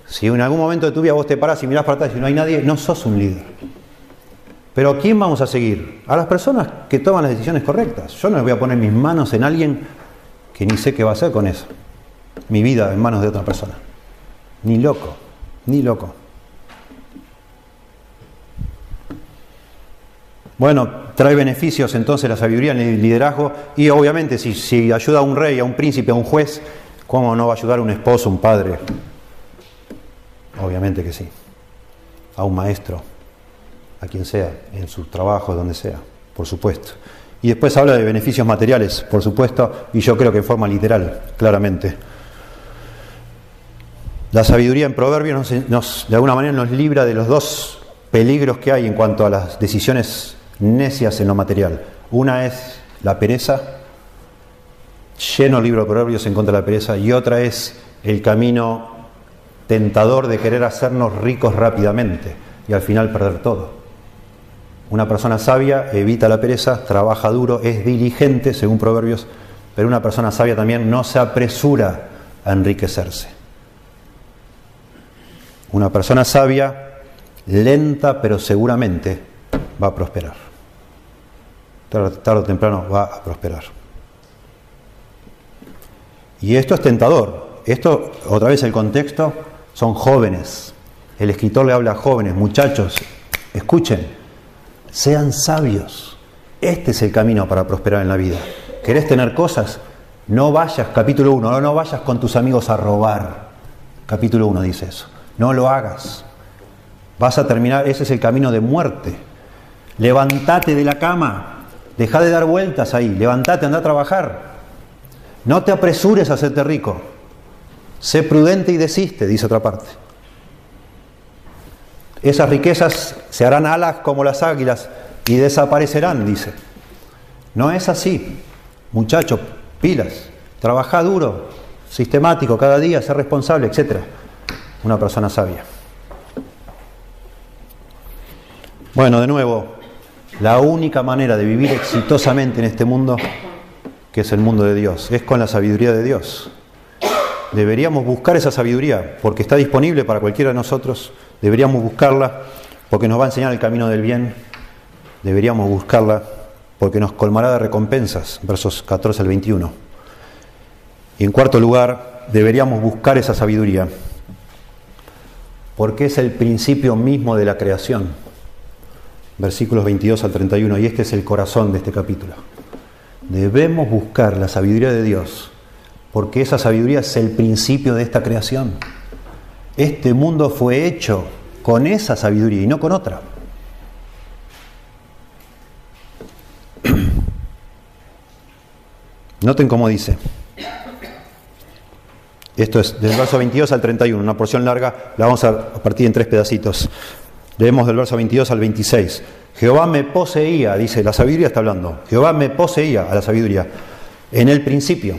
Si en algún momento de tu vida vos te paras y mirás para atrás y no hay nadie, no sos un líder. Pero ¿a quién vamos a seguir? A las personas que toman las decisiones correctas. Yo no voy a poner mis manos en alguien que ni sé qué va a hacer con eso. Mi vida en manos de otra persona. Ni loco, ni loco. Bueno, trae beneficios entonces la sabiduría en el liderazgo y obviamente si, si, ayuda a un rey, a un príncipe, a un juez, ¿cómo no va a ayudar a un esposo, un padre? Obviamente que sí. A un maestro, a quien sea, en su trabajo, donde sea, por supuesto. Y después habla de beneficios materiales, por supuesto, y yo creo que en forma literal, claramente. La sabiduría en Proverbios de alguna manera nos libra de los dos peligros que hay en cuanto a las decisiones necias en lo material. Una es la pereza, lleno libro de Proverbios en contra de la pereza, y otra es el camino tentador de querer hacernos ricos rápidamente y al final perder todo. Una persona sabia evita la pereza, trabaja duro, es diligente, según Proverbios, pero una persona sabia también no se apresura a enriquecerse. Una persona sabia, lenta pero seguramente, va a prosperar. Tarde, o temprano va a prosperar. Y esto es tentador. Esto, otra vez el contexto, son jóvenes. El escritor le habla a jóvenes, muchachos, escuchen, sean sabios. Este es el camino para prosperar en la vida. ¿Querés tener cosas? No vayas, capítulo 1, no vayas con tus amigos a robar. Capítulo 1 dice eso. No lo hagas. Vas a terminar, ese es el camino de muerte. Levantate de la cama, deja de dar vueltas ahí, levantate, anda a trabajar. No te apresures a hacerte rico. Sé prudente y desiste, dice otra parte. Esas riquezas se harán alas como las águilas y desaparecerán, dice. No es así. Muchacho, pilas, trabaja duro, sistemático, cada día, ser responsable, etcétera una persona sabia. Bueno, de nuevo, la única manera de vivir exitosamente en este mundo, que es el mundo de Dios, es con la sabiduría de Dios. Deberíamos buscar esa sabiduría porque está disponible para cualquiera de nosotros. Deberíamos buscarla porque nos va a enseñar el camino del bien. Deberíamos buscarla porque nos colmará de recompensas, versos 14 al 21. Y en cuarto lugar, deberíamos buscar esa sabiduría porque es el principio mismo de la creación. Versículos 22 al 31, y este es el corazón de este capítulo. Debemos buscar la sabiduría de Dios, porque esa sabiduría es el principio de esta creación. Este mundo fue hecho con esa sabiduría y no con otra. Noten cómo dice. Esto es del verso 22 al 31, una porción larga, la vamos a partir en tres pedacitos. Leemos del verso 22 al 26. Jehová me poseía, dice, la sabiduría está hablando. Jehová me poseía a la sabiduría en el principio,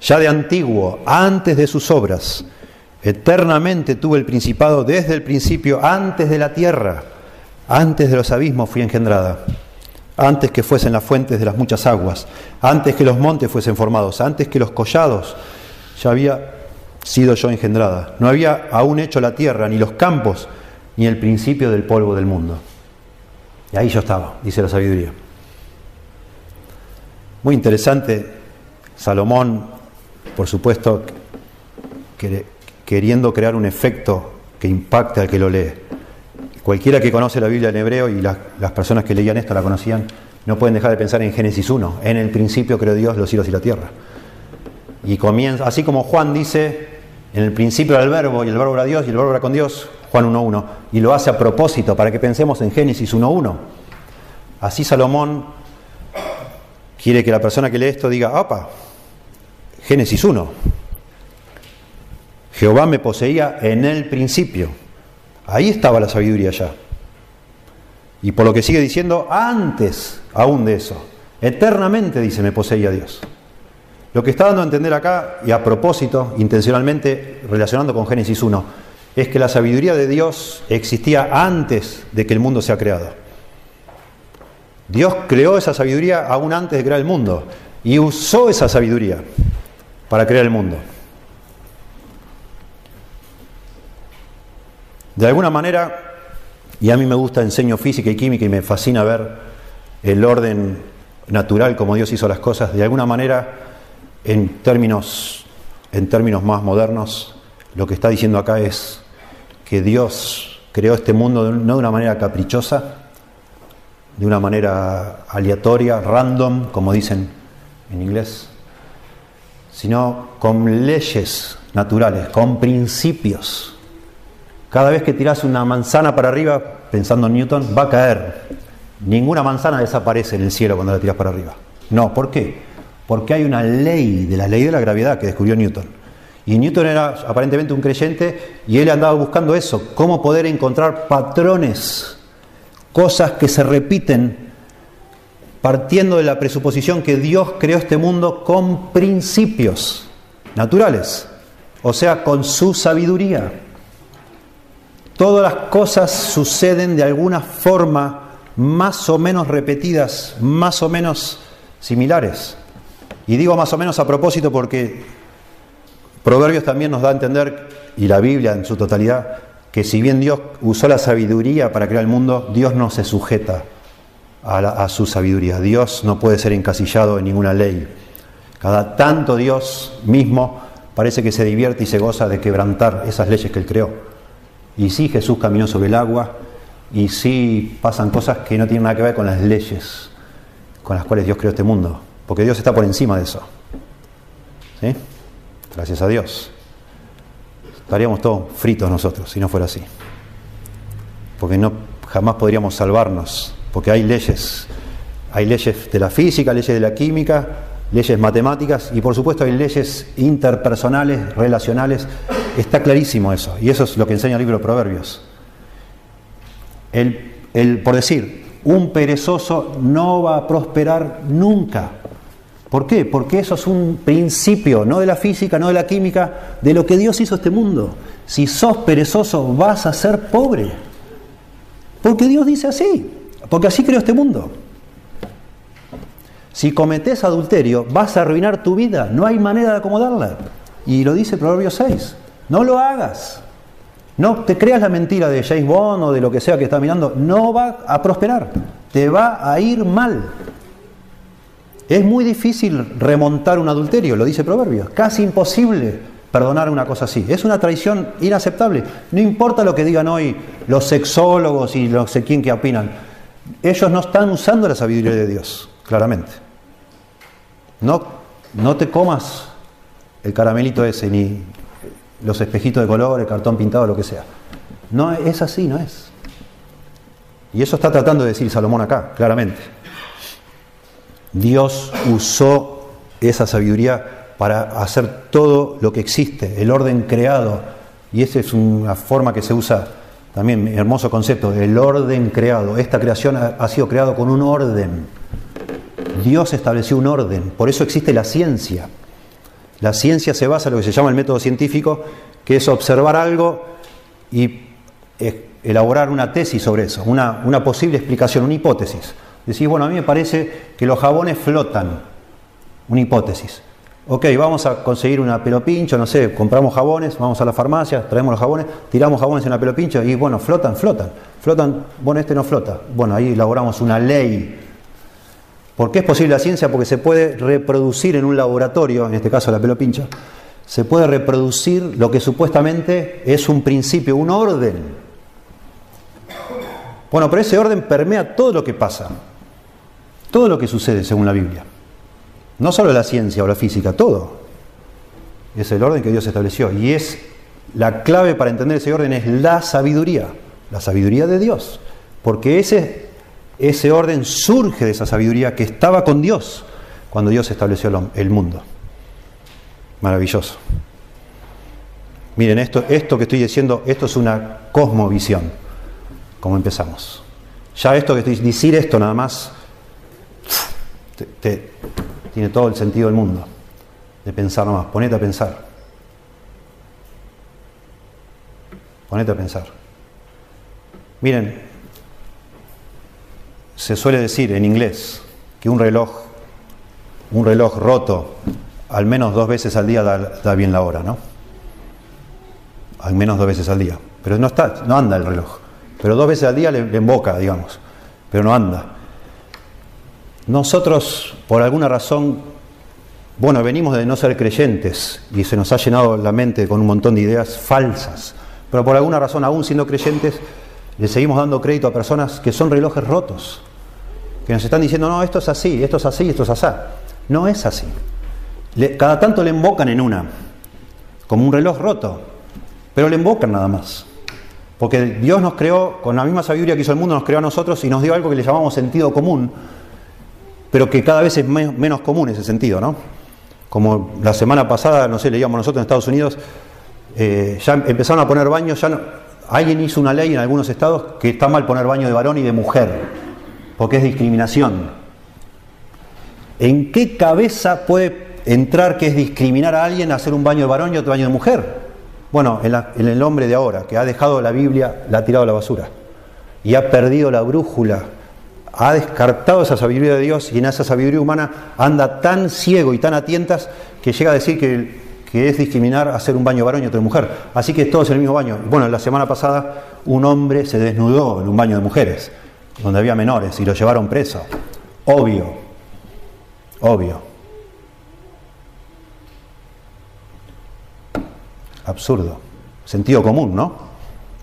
ya de antiguo, antes de sus obras. Eternamente tuve el principado desde el principio, antes de la tierra, antes de los abismos fui engendrada, antes que fuesen las fuentes de las muchas aguas, antes que los montes fuesen formados, antes que los collados ya había sido yo engendrada. No había aún hecho la tierra, ni los campos, ni el principio del polvo del mundo. Y ahí yo estaba, dice la sabiduría. Muy interesante, Salomón, por supuesto, queriendo crear un efecto que impacte al que lo lee. Cualquiera que conoce la Biblia en hebreo y las, personas que leían esto la conocían, no pueden dejar de pensar en Génesis 1. En el principio creó Dios los cielos y la tierra. Y comienza, así como Juan dice, en el principio era el verbo y el verbo era Dios y el verbo era con Dios, Juan 1.1, y lo hace a propósito para que pensemos en Génesis 1.1. Así Salomón quiere que la persona que lee esto diga, opa, Génesis 1. Jehová me poseía en el principio. Ahí estaba la sabiduría ya. Y por lo que sigue diciendo, antes aún de eso, eternamente dice, me poseía Dios. Lo que está dando a entender acá, y a propósito, intencionalmente relacionando con Génesis 1, es que la sabiduría de Dios existía antes de que el mundo sea creado. Dios creó esa sabiduría aún antes de crear el mundo y usó esa sabiduría para crear el mundo. De alguna manera, y a mí me gusta, enseño física y química y me fascina ver el orden natural como Dios hizo las cosas, de alguna manera, en términos, en términos más modernos, lo que está diciendo acá es que Dios creó este mundo no de una manera caprichosa, de una manera aleatoria, random, como dicen en inglés, sino con leyes naturales, con principios cada vez que tiras una manzana para arriba, pensando en Newton, va a caer. Ninguna manzana desaparece en el cielo cuando la tiras para arriba. No, ¿por qué? Porque hay una ley, de la ley de la gravedad que descubrió Newton. Y Newton era aparentemente un creyente y él andaba buscando eso, cómo poder encontrar patrones, cosas que se repiten, partiendo de la presuposición que Dios creó este mundo con principios naturales, o sea, con su sabiduría. Todas las cosas suceden de alguna forma más o menos repetidas, más o menos similares. Y digo más o menos a propósito porque Proverbios también nos da a entender, y la Biblia en su totalidad, que si bien Dios usó la sabiduría para crear el mundo, Dios no se sujeta a, su sabiduría. Dios no puede ser encasillado en ninguna ley. Cada tanto Dios mismo parece que se divierte y se goza de quebrantar esas leyes que Él creó. Y sí, Jesús caminó sobre el agua, y sí pasan cosas que no tienen nada que ver con las leyes con las cuales Dios creó este mundo, porque Dios está por encima de eso. ¿Sí? Gracias a Dios. Estaríamos todos fritos nosotros si no fuera así. Porque no jamás podríamos salvarnos, porque hay leyes, hay leyes de la física, leyes de la química, leyes matemáticas y por supuesto hay leyes interpersonales, relacionales. Está clarísimo eso. Y eso es lo que enseña el libro de Proverbios. El, el, por decir, un perezoso no va a prosperar nunca. ¿Por qué? Porque eso es un principio, no de la física, no de la química, de lo que Dios hizo este mundo. Si sos perezoso vas a ser pobre. Porque Dios dice así, porque así creó este mundo. Si cometes adulterio, vas a arruinar tu vida, no hay manera de acomodarla. Y lo dice Proverbio 6, no lo hagas. No te creas la mentira de James Bond o de lo que sea que está mirando, no va a prosperar, te va a ir mal. Es muy difícil remontar un adulterio, lo dice Proverbio, casi imposible perdonar una cosa así. Es una traición inaceptable. No importa lo que digan hoy los sexólogos y no sé quién que opinan, ellos no están usando la sabiduría de Dios, claramente. No, no te comas el caramelito ese, ni los espejitos de color, el cartón pintado, lo que sea. No es así, no es. Y eso está tratando de decir Salomón acá, claramente. Dios usó esa sabiduría para hacer todo lo que existe, el orden creado. Y esa es una forma que se usa también, hermoso concepto, el orden creado. Esta creación ha, sido creado con un orden. Dios estableció un orden, por eso existe la ciencia. La ciencia se basa en lo que se llama el método científico, que es observar algo y elaborar una tesis sobre eso, una, una posible explicación, una hipótesis. Decís, bueno, a mí me parece que los jabones flotan, una hipótesis. Ok, vamos a conseguir una pelopincho, no sé, compramos jabones, vamos a la farmacia, traemos los jabones, tiramos jabones en la pelopincho y bueno, flotan, flotan, flotan, bueno, este no flota. Bueno, ahí elaboramos una ley ¿Por qué es posible la ciencia? Porque se puede reproducir en un laboratorio, en este caso la pelo pincha, se puede reproducir lo que supuestamente es un principio, un orden. Bueno, pero ese orden permea todo lo que pasa, todo lo que sucede según la Biblia. No solo la ciencia o la física, todo. Es el orden que Dios estableció. Y es la clave para entender ese orden es la sabiduría, la sabiduría de Dios. Porque ese ese orden surge de esa sabiduría que estaba con Dios cuando Dios estableció el mundo. Maravilloso. Miren, esto, esto que estoy diciendo, esto es una cosmovisión, como empezamos. Ya esto que estoy decir esto nada más, tiene todo el sentido del mundo, de pensar nomás, ponete a pensar. Ponete a pensar. Miren, se suele decir en inglés que un reloj, un reloj roto, al menos dos veces al día da, bien la hora, ¿no? Al menos dos veces al día. Pero no está, no anda el reloj. Pero dos veces al día le, le emboca, digamos. Pero no anda. Nosotros, por alguna razón, bueno, venimos de no ser creyentes y se nos ha llenado la mente con un montón de ideas falsas, pero por alguna razón, aún siendo creyentes, le seguimos dando crédito a personas que son relojes rotos, que nos están diciendo, no, esto es así, esto es así, esto es así. No es así. cada tanto le embocan en una, como un reloj roto, pero le embocan nada más. Porque Dios nos creó, con la misma sabiduría que hizo el mundo, nos creó a nosotros y nos dio algo que le llamamos sentido común, pero que cada vez es menos común ese sentido, ¿no? Como la semana pasada, no sé, leíamos nosotros en Estados Unidos, eh, ya empezaron a poner baños, ya alguien hizo una ley en algunos estados que está mal poner baño de varón y de mujer, porque es discriminación. ¿En qué cabeza puede entrar que es discriminar a alguien hacer un baño de varón y otro baño de mujer? Bueno, en, en el hombre de ahora, que ha dejado la Biblia, la ha tirado a la basura y ha perdido la brújula ha descartado esa sabiduría de Dios y en esa sabiduría humana anda tan ciego y tan a tientas que llega a decir que, es discriminar hacer un baño varón y otro mujer. Así que todo es el mismo baño. Bueno, la semana pasada un hombre se desnudó en un baño de mujeres, donde había menores, y lo llevaron preso. Obvio, obvio. Absurdo. Sentido común, ¿no?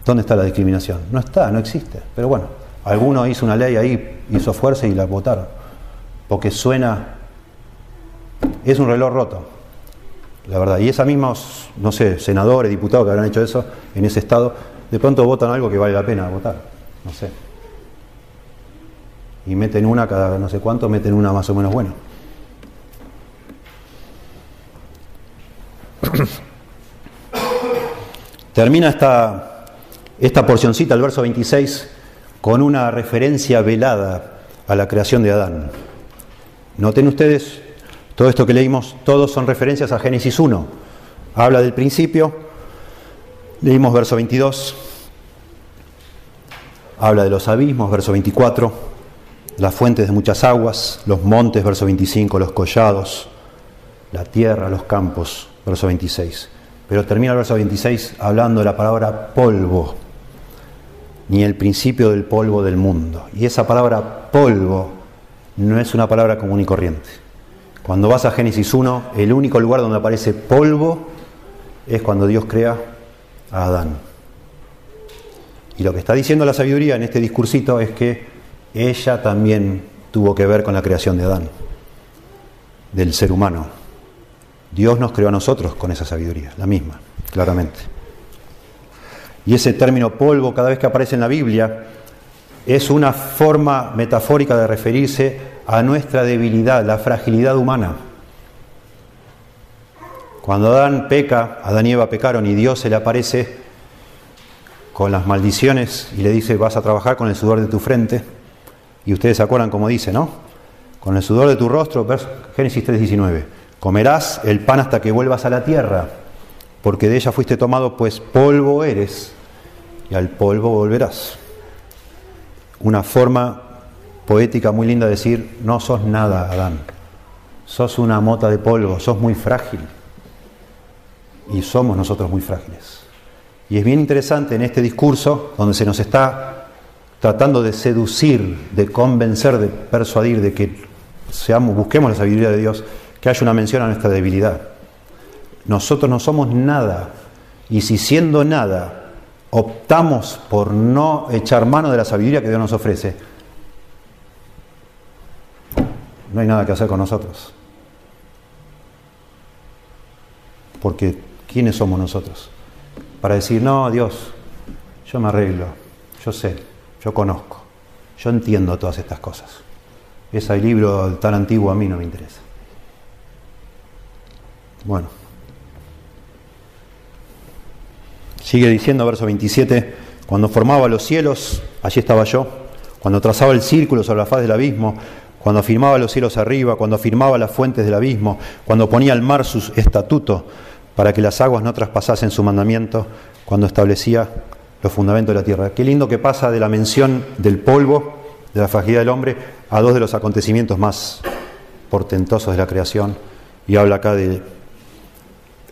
¿Dónde está la discriminación? No está, no existe. Pero bueno, alguno hizo una ley ahí hizo fuerza y la votaron. Porque suena, es un reloj roto, la verdad. Y esos mismos, no sé, senadores, diputados que habrán hecho eso en ese estado, de pronto votan algo que vale la pena votar, no sé. Y meten una cada no sé cuánto, meten una más o menos buena. Termina esta, esta porcioncita, el verso 26, con una referencia velada a la creación de Adán. Noten ustedes, todo esto que leímos, todos son referencias a Génesis 1. Habla del principio, leímos verso 22, habla de los abismos, verso 24, las fuentes de muchas aguas, los montes, verso 25, los collados, la tierra, los campos, verso 26. Pero termina el verso 26 hablando de la palabra polvo, ni el principio del polvo del mundo. Y esa palabra polvo no es una palabra común y corriente. Cuando vas a Génesis 1, el único lugar donde aparece polvo es cuando Dios crea a Adán. Y lo que está diciendo la sabiduría en este discursito es que ella también tuvo que ver con la creación de Adán, del ser humano. Dios nos creó a nosotros con esa sabiduría, la misma, claramente. Y ese término polvo, cada vez que aparece en la Biblia, es una forma metafórica de referirse a nuestra debilidad, la fragilidad humana. Cuando Adán peca, Adán y Eva pecaron y Dios se le aparece con las maldiciones y le dice, vas a trabajar con el sudor de tu frente. Y ustedes se acuerdan cómo dice, ¿no? Con el sudor de tu rostro, Génesis 3:19. Comerás el pan hasta que vuelvas a la tierra porque de ella fuiste tomado, pues polvo eres, y al polvo volverás. Una forma poética muy linda de decir, no sos nada, Adán, sos una mota de polvo, sos muy frágil, y somos nosotros muy frágiles. Y es bien interesante en este discurso, donde se nos está tratando de seducir, de convencer, de persuadir, de que seamos, busquemos la sabiduría de Dios, que haya una mención a nuestra debilidad. Nosotros no somos nada. Y si siendo nada optamos por no echar mano de la sabiduría que Dios nos ofrece, no hay nada que hacer con nosotros. Porque ¿quiénes somos nosotros? Para decir, no, Dios, yo me arreglo, yo sé, yo conozco. Yo entiendo todas estas cosas. Ese libro tan antiguo a mí no me interesa. Bueno. Sigue diciendo, verso 27, cuando formaba los cielos, allí estaba yo, cuando trazaba el círculo sobre la faz del abismo, cuando afirmaba los cielos arriba, cuando afirmaba las fuentes del abismo, cuando ponía al mar su estatuto para que las aguas no traspasasen su mandamiento, cuando establecía los fundamentos de la tierra. Qué lindo que pasa de la mención del polvo, de la fragilidad del hombre, a dos de los acontecimientos más portentosos de la creación. Y habla acá de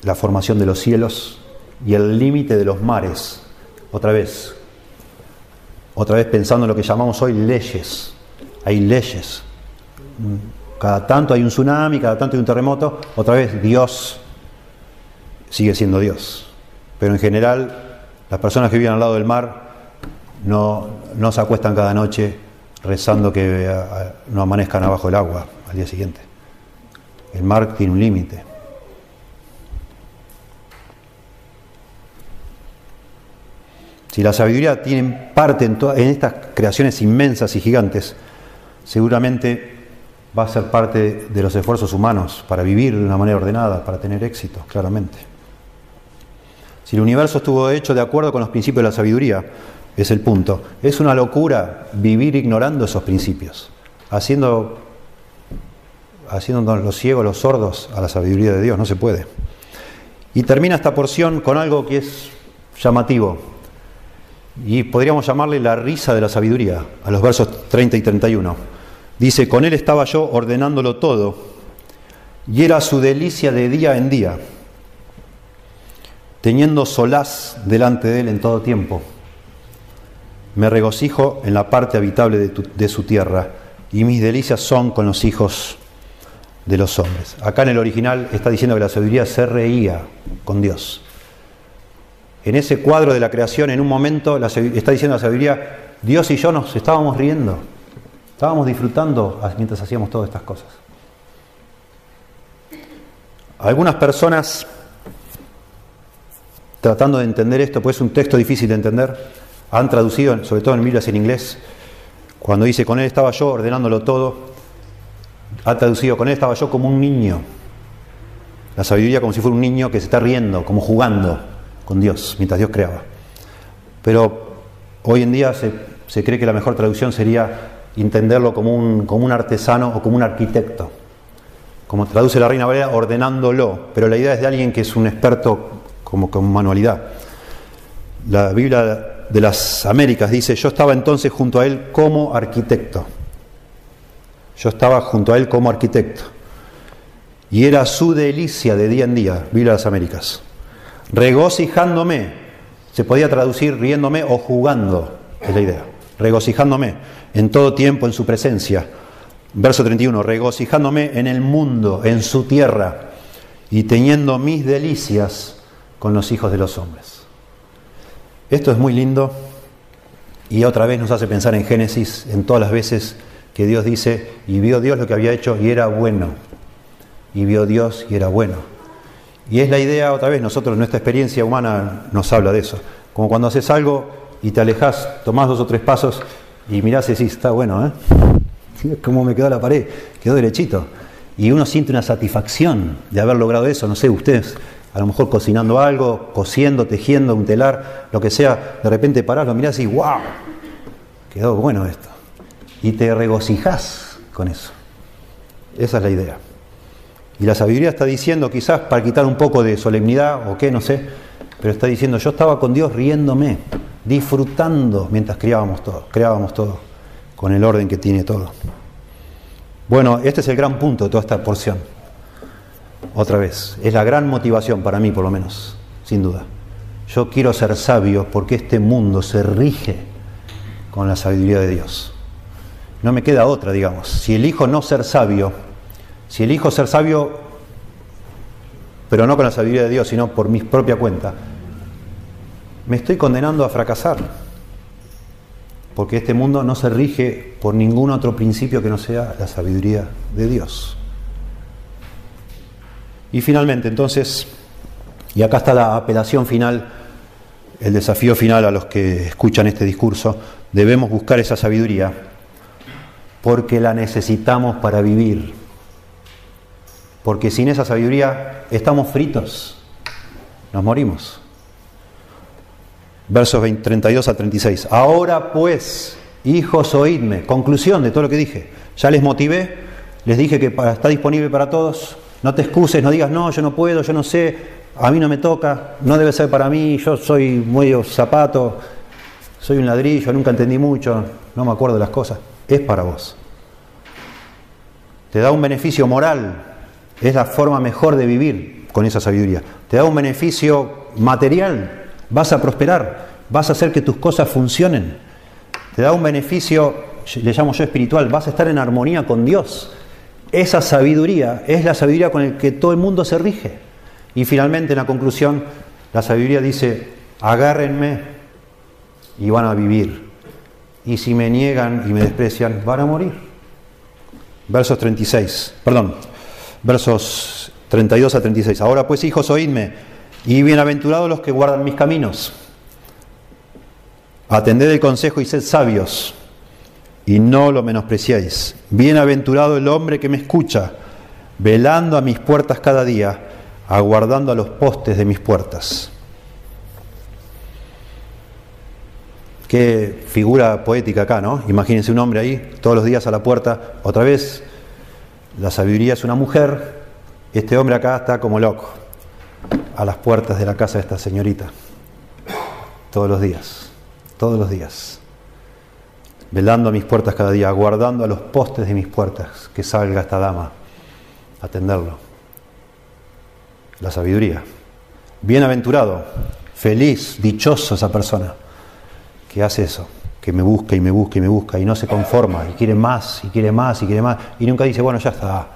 la formación de los cielos y el límite de los mares. Otra vez, otra vez pensando en lo que llamamos hoy leyes. Hay leyes. Cada tanto hay un tsunami, cada tanto hay un terremoto. Otra vez Dios sigue siendo Dios. Pero en general, las personas que viven al lado del mar no, no se acuestan cada noche rezando que no amanezcan abajo del agua al día siguiente. El mar tiene un límite. Si la sabiduría tiene parte en, estas creaciones inmensas y gigantes, seguramente va a ser parte de los esfuerzos humanos para vivir de una manera ordenada, para tener éxito, claramente. Si el universo estuvo hecho de acuerdo con los principios de la sabiduría, es el punto. Es una locura vivir ignorando esos principios, haciendo, haciéndonos los ciegos, los sordos a la sabiduría de Dios. No se puede. Y termina esta porción con algo que es llamativo. Y podríamos llamarle la risa de la sabiduría, a los versos 30 y 31. Dice, con él estaba yo ordenándolo todo, y era su delicia de día en día teniendo solaz delante de él en todo tiempo. Me regocijo en la parte habitable de, su tierra, y mis delicias son con los hijos de los hombres. Acá en el original está diciendo que la sabiduría se reía con Dios. En ese cuadro de la creación, en un momento, está diciendo la sabiduría, Dios y yo nos estábamos riendo, estábamos disfrutando mientras hacíamos todas estas cosas. Algunas personas tratando de entender esto, pues es un texto difícil de entender. Han traducido, sobre todo en Biblias en inglés, cuando dice con él estaba yo ordenándolo todo, ha traducido con él estaba yo como un niño. La sabiduría como si fuera un niño que se está riendo, como jugando Dios, mientras Dios creaba. Pero hoy en día se, se cree que la mejor traducción sería entenderlo como un, como un artesano o como un arquitecto. Como traduce la Reina Valera, ordenándolo. Pero la idea es de alguien que es un experto como con manualidad. La Biblia de las Américas dice, yo estaba entonces junto a él como arquitecto. Yo estaba junto a él como arquitecto. Y era su delicia de día en día, Biblia de las Américas. Regocijándome, se podía traducir riéndome o jugando, es la idea. Regocijándome en todo tiempo en su presencia. Verso 31, regocijándome en el mundo, en su tierra, y teniendo mis delicias con los hijos de los hombres. Esto es muy lindo y otra vez nos hace pensar en Génesis, en todas las veces que Dios dice, y vio Dios lo que había hecho y era bueno, y vio Dios y era bueno. Y es la idea, otra vez, nosotros, nuestra experiencia humana nos habla de eso. Como cuando haces algo y te alejas, tomás dos o tres pasos y mirás y decís, está bueno, ¿eh? ¿Cómo me quedó la pared? Quedó derechito. Y uno siente una satisfacción de haber logrado eso, no sé, ustedes a lo mejor cocinando algo, cosiendo, tejiendo un telar, lo que sea, de repente parás, lo mirás y ¡wow! Quedó bueno esto. Y te regocijás con eso. Esa es la idea. Y la sabiduría está diciendo, quizás para quitar un poco de solemnidad o qué, no sé, pero está diciendo, yo estaba con Dios riéndome, disfrutando mientras creábamos todo, creábamos todo, con el orden que tiene todo. Bueno, este es el gran punto de toda esta porción otra vez. Es la gran motivación para mí, por lo menos, sin duda. Yo quiero ser sabio porque este mundo se rige con la sabiduría de Dios. No me queda otra, digamos. Si elijo no ser sabio, si elijo ser sabio, pero no con la sabiduría de Dios, sino por mi propia cuenta, me estoy condenando a fracasar. Porque este mundo no se rige por ningún otro principio que no sea la sabiduría de Dios. Y finalmente, entonces, y acá está la apelación final, el desafío final a los que escuchan este discurso, debemos buscar esa sabiduría porque la necesitamos para vivir. Porque sin esa sabiduría estamos fritos, nos morimos. Versos 32 al 36. Ahora pues, hijos, oídme. Conclusión de todo lo que dije. Ya les motivé, les dije que está disponible para todos. No te excuses, no digas, no, yo no puedo, yo no sé, a mí no me toca, no debe ser para mí, yo soy medio zapato, soy un ladrillo, nunca entendí mucho, no me acuerdo de las cosas. Es para vos. Te da un beneficio moral, es la forma mejor de vivir con esa sabiduría. Te da un beneficio material, vas a prosperar, vas a hacer que tus cosas funcionen. Te da un beneficio, le llamo yo espiritual, vas a estar en armonía con Dios. Esa sabiduría es la sabiduría con la que todo el mundo se rige. Y finalmente en la conclusión, la sabiduría dice, agárrenme y van a vivir. Y si me niegan y me desprecian, van a morir. Versos 36, perdón, versos 32 a 36. Ahora pues, hijos, oídme, y bienaventurados los que guardan mis caminos. Atended el consejo y sed sabios, y no lo menospreciéis. Bienaventurado el hombre que me escucha, velando a mis puertas cada día, aguardando a los postes de mis puertas. Qué figura poética acá, ¿no? Imagínense un hombre ahí, todos los días a la puerta. Otra vez, la sabiduría es una mujer, este hombre acá está como loco, a las puertas de la casa de esta señorita, todos los días, todos los días, velando a mis puertas cada día, aguardando a los postes de mis puertas que salga esta dama a atenderlo. La sabiduría. Bienaventurado, feliz, dichoso esa persona que hace eso que me busca y me busca y me busca y no se conforma y quiere más y quiere más y quiere más y nunca dice, bueno, ya está,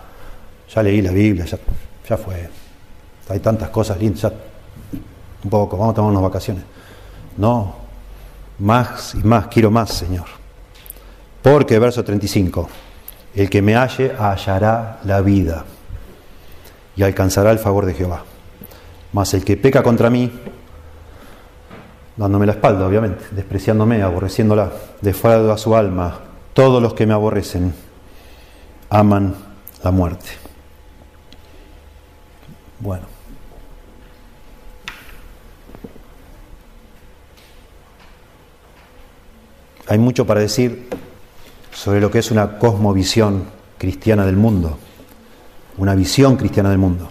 ya leí la Biblia, ya, ya fue, hay tantas cosas lindas, ya un poco, vamos a tomar unas vacaciones. No, más y más, quiero más, Señor. Porque, verso 35, el que me halle hallará la vida y alcanzará el favor de Jehová. Mas el que peca contra mí, dándome la espalda, obviamente, despreciándome, aborreciéndola, defraudo a su alma. Todos los que me aborrecen aman la muerte. Bueno. Hay mucho para decir sobre lo que es una cosmovisión cristiana del mundo, una visión cristiana del mundo.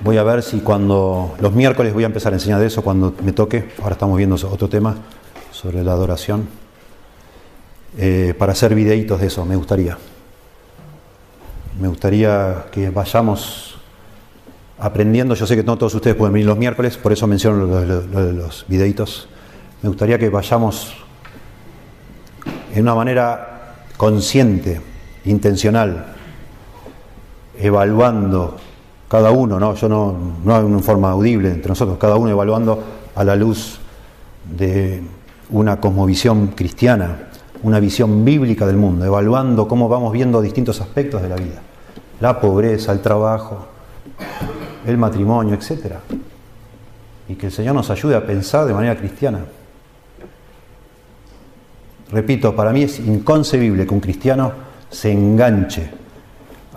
Voy a ver si cuando los miércoles voy a empezar a enseñar de eso cuando me toque. Ahora estamos viendo otro tema sobre la adoración. Eh, para hacer videitos de eso, me gustaría. Me gustaría que vayamos aprendiendo. Yo sé que no todos ustedes pueden venir los miércoles, por eso menciono lo, de los videitos. Me gustaría que vayamos en una manera consciente, intencional, evaluando cada uno, ¿no? yo no, no hay una forma audible entre nosotros, cada uno evaluando a la luz de una cosmovisión cristiana, una visión bíblica del mundo, evaluando cómo vamos viendo distintos aspectos de la vida, la pobreza, el trabajo, el matrimonio, etc. Y que el Señor nos ayude a pensar de manera cristiana. Repito, para mí es inconcebible que un cristiano se enganche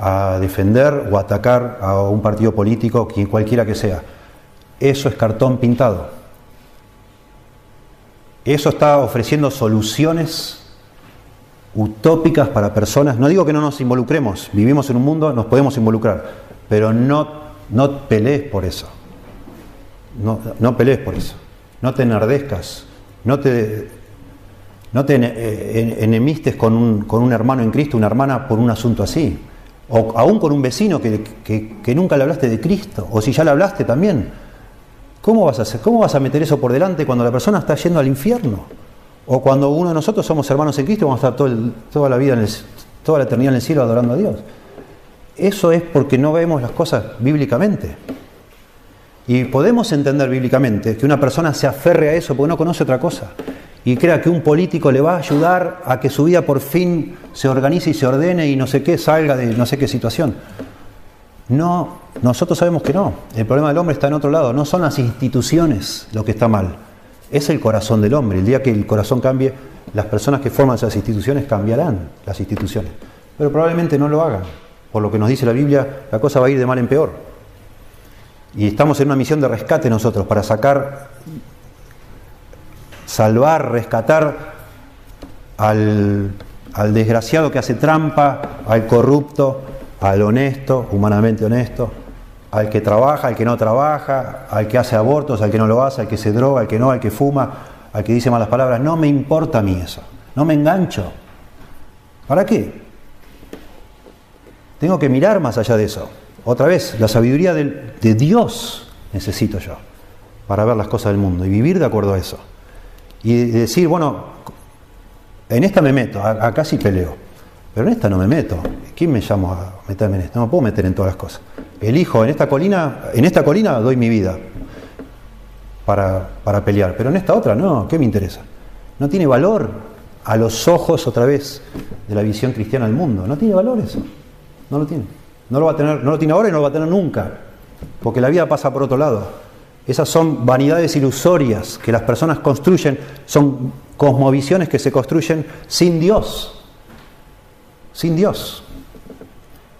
a defender o atacar a un partido político, cualquiera que sea. Eso es cartón pintado. Eso está ofreciendo soluciones utópicas para personas. No digo que no nos involucremos, vivimos en un mundo, nos podemos involucrar, pero no, no pelees por eso. No, no pelees por eso. No te enardezcas. No te, no te eh, enemistes con un, con un hermano en Cristo, una hermana por un asunto así o aún con un vecino que, nunca le hablaste de Cristo, o si ya le hablaste también, ¿cómo vas a hacer? ¿Cómo vas a meter eso por delante cuando la persona está yendo al infierno? O cuando uno de nosotros somos hermanos en Cristo y vamos a estar toda la vida, en toda la eternidad en el cielo adorando a Dios. Eso es porque no vemos las cosas bíblicamente. Y podemos entender bíblicamente que una persona se aferre a eso porque no conoce otra cosa y crea que un político le va a ayudar a que su vida por fin se organice y se ordene y no sé qué salga de no sé qué situación. No, nosotros sabemos que no. El problema del hombre está en otro lado. No son las instituciones lo que está mal. Es el corazón del hombre. El día que el corazón cambie, las personas que forman esas instituciones cambiarán las instituciones, pero probablemente no lo hagan. Por lo que nos dice la Biblia, la cosa va a ir de mal en peor. Y estamos en una misión de rescate nosotros para sacar, salvar, rescatar al, desgraciado que hace trampa, al corrupto, al honesto, humanamente honesto, al que trabaja, al que no trabaja, al que hace abortos, al que no lo hace, al que se droga, al que no, al que fuma, al que dice malas palabras. No me importa a mí eso, no me engancho. ¿Para qué? Tengo que mirar más allá de eso. Otra vez, la sabiduría de Dios necesito yo para ver las cosas del mundo y vivir de acuerdo a eso. Y decir, bueno, en esta me meto, acá sí peleo, pero en esta no me meto. ¿Quién me llamo a meterme en esto? No me puedo meter en todas las cosas. Elijo en esta colina, en esta colina doy mi vida para, para pelear, pero en esta otra no, ¿qué me interesa? No tiene valor a los ojos otra vez de la visión cristiana del mundo. No tiene valor eso. No lo tiene. No lo va a tener, no lo tiene ahora y no lo va a tener nunca. Porque la vida pasa por otro lado. Esas son vanidades ilusorias que las personas construyen, son cosmovisiones que se construyen sin Dios. Sin Dios.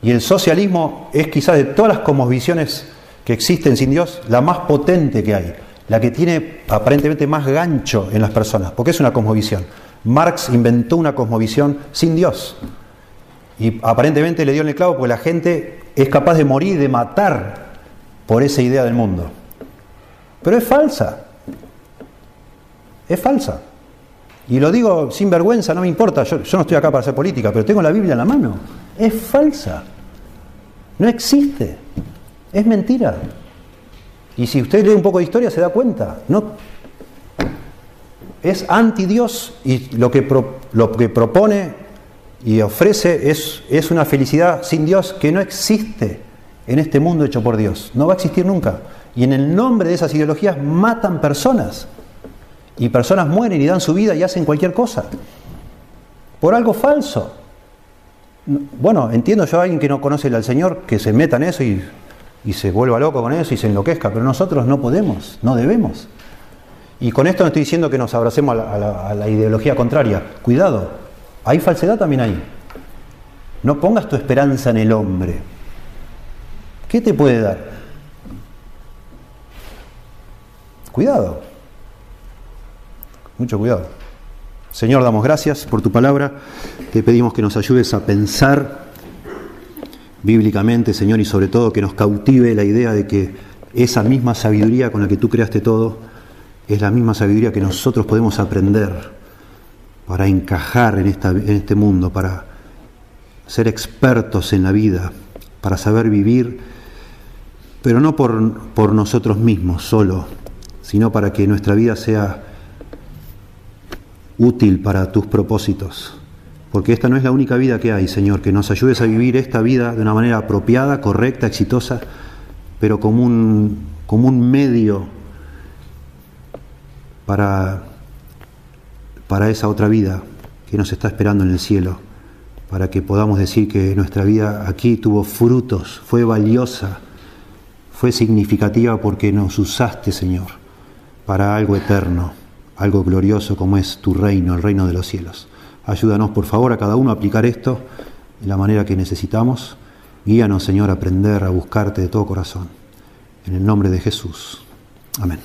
Y el socialismo es quizás de todas las cosmovisiones que existen sin Dios, la más potente que hay, la que tiene aparentemente más gancho en las personas, porque es una cosmovisión. Marx inventó una cosmovisión sin Dios. Y aparentemente le dio en el clavo porque la gente es capaz de morir, de matar por esa idea del mundo. Pero es falsa. Es falsa. Y lo digo sin vergüenza, no me importa, yo, no estoy acá para hacer política, pero tengo la Biblia en la mano. Es falsa. No existe. Es mentira. Y si usted lee un poco de historia se da cuenta. No, es anti Dios y lo que, lo que propone y ofrece es, es una felicidad sin Dios que no existe en este mundo hecho por Dios. No va a existir nunca. Y en el nombre de esas ideologías matan personas. Y personas mueren y dan su vida y hacen cualquier cosa. Por algo falso. Bueno, entiendo yo a alguien que no conoce al Señor que se meta en eso y, se vuelva loco con eso y se enloquezca, pero nosotros no podemos, no debemos. Y con esto no estoy diciendo que nos abracemos a la, a la ideología contraria. Cuidado, hay falsedad también ahí. No pongas tu esperanza en el hombre. ¿Qué te puede dar? Cuidado. Mucho cuidado. Señor, damos gracias por tu palabra. Te pedimos que nos ayudes a pensar bíblicamente, Señor, y sobre todo que nos cautive la idea de que esa misma sabiduría con la que tú creaste todo es la misma sabiduría que nosotros podemos aprender para encajar en, este mundo, para ser expertos en la vida, para saber vivir, pero no por, por nosotros mismos solo, sino para que nuestra vida sea útil para tus propósitos. Porque esta no es la única vida que hay, Señor, que nos ayudes a vivir esta vida de una manera apropiada, correcta, exitosa, pero como un, como un medio para, para esa otra vida que nos está esperando en el cielo, para que podamos decir que nuestra vida aquí tuvo frutos, fue valiosa, fue significativa porque nos usaste, Señor, para algo eterno algo glorioso como es tu reino, el reino de los cielos. Ayúdanos, por favor, a cada uno a aplicar esto de la manera que necesitamos. Guíanos, Señor, a aprender a buscarte de todo corazón. En el nombre de Jesús. Amén.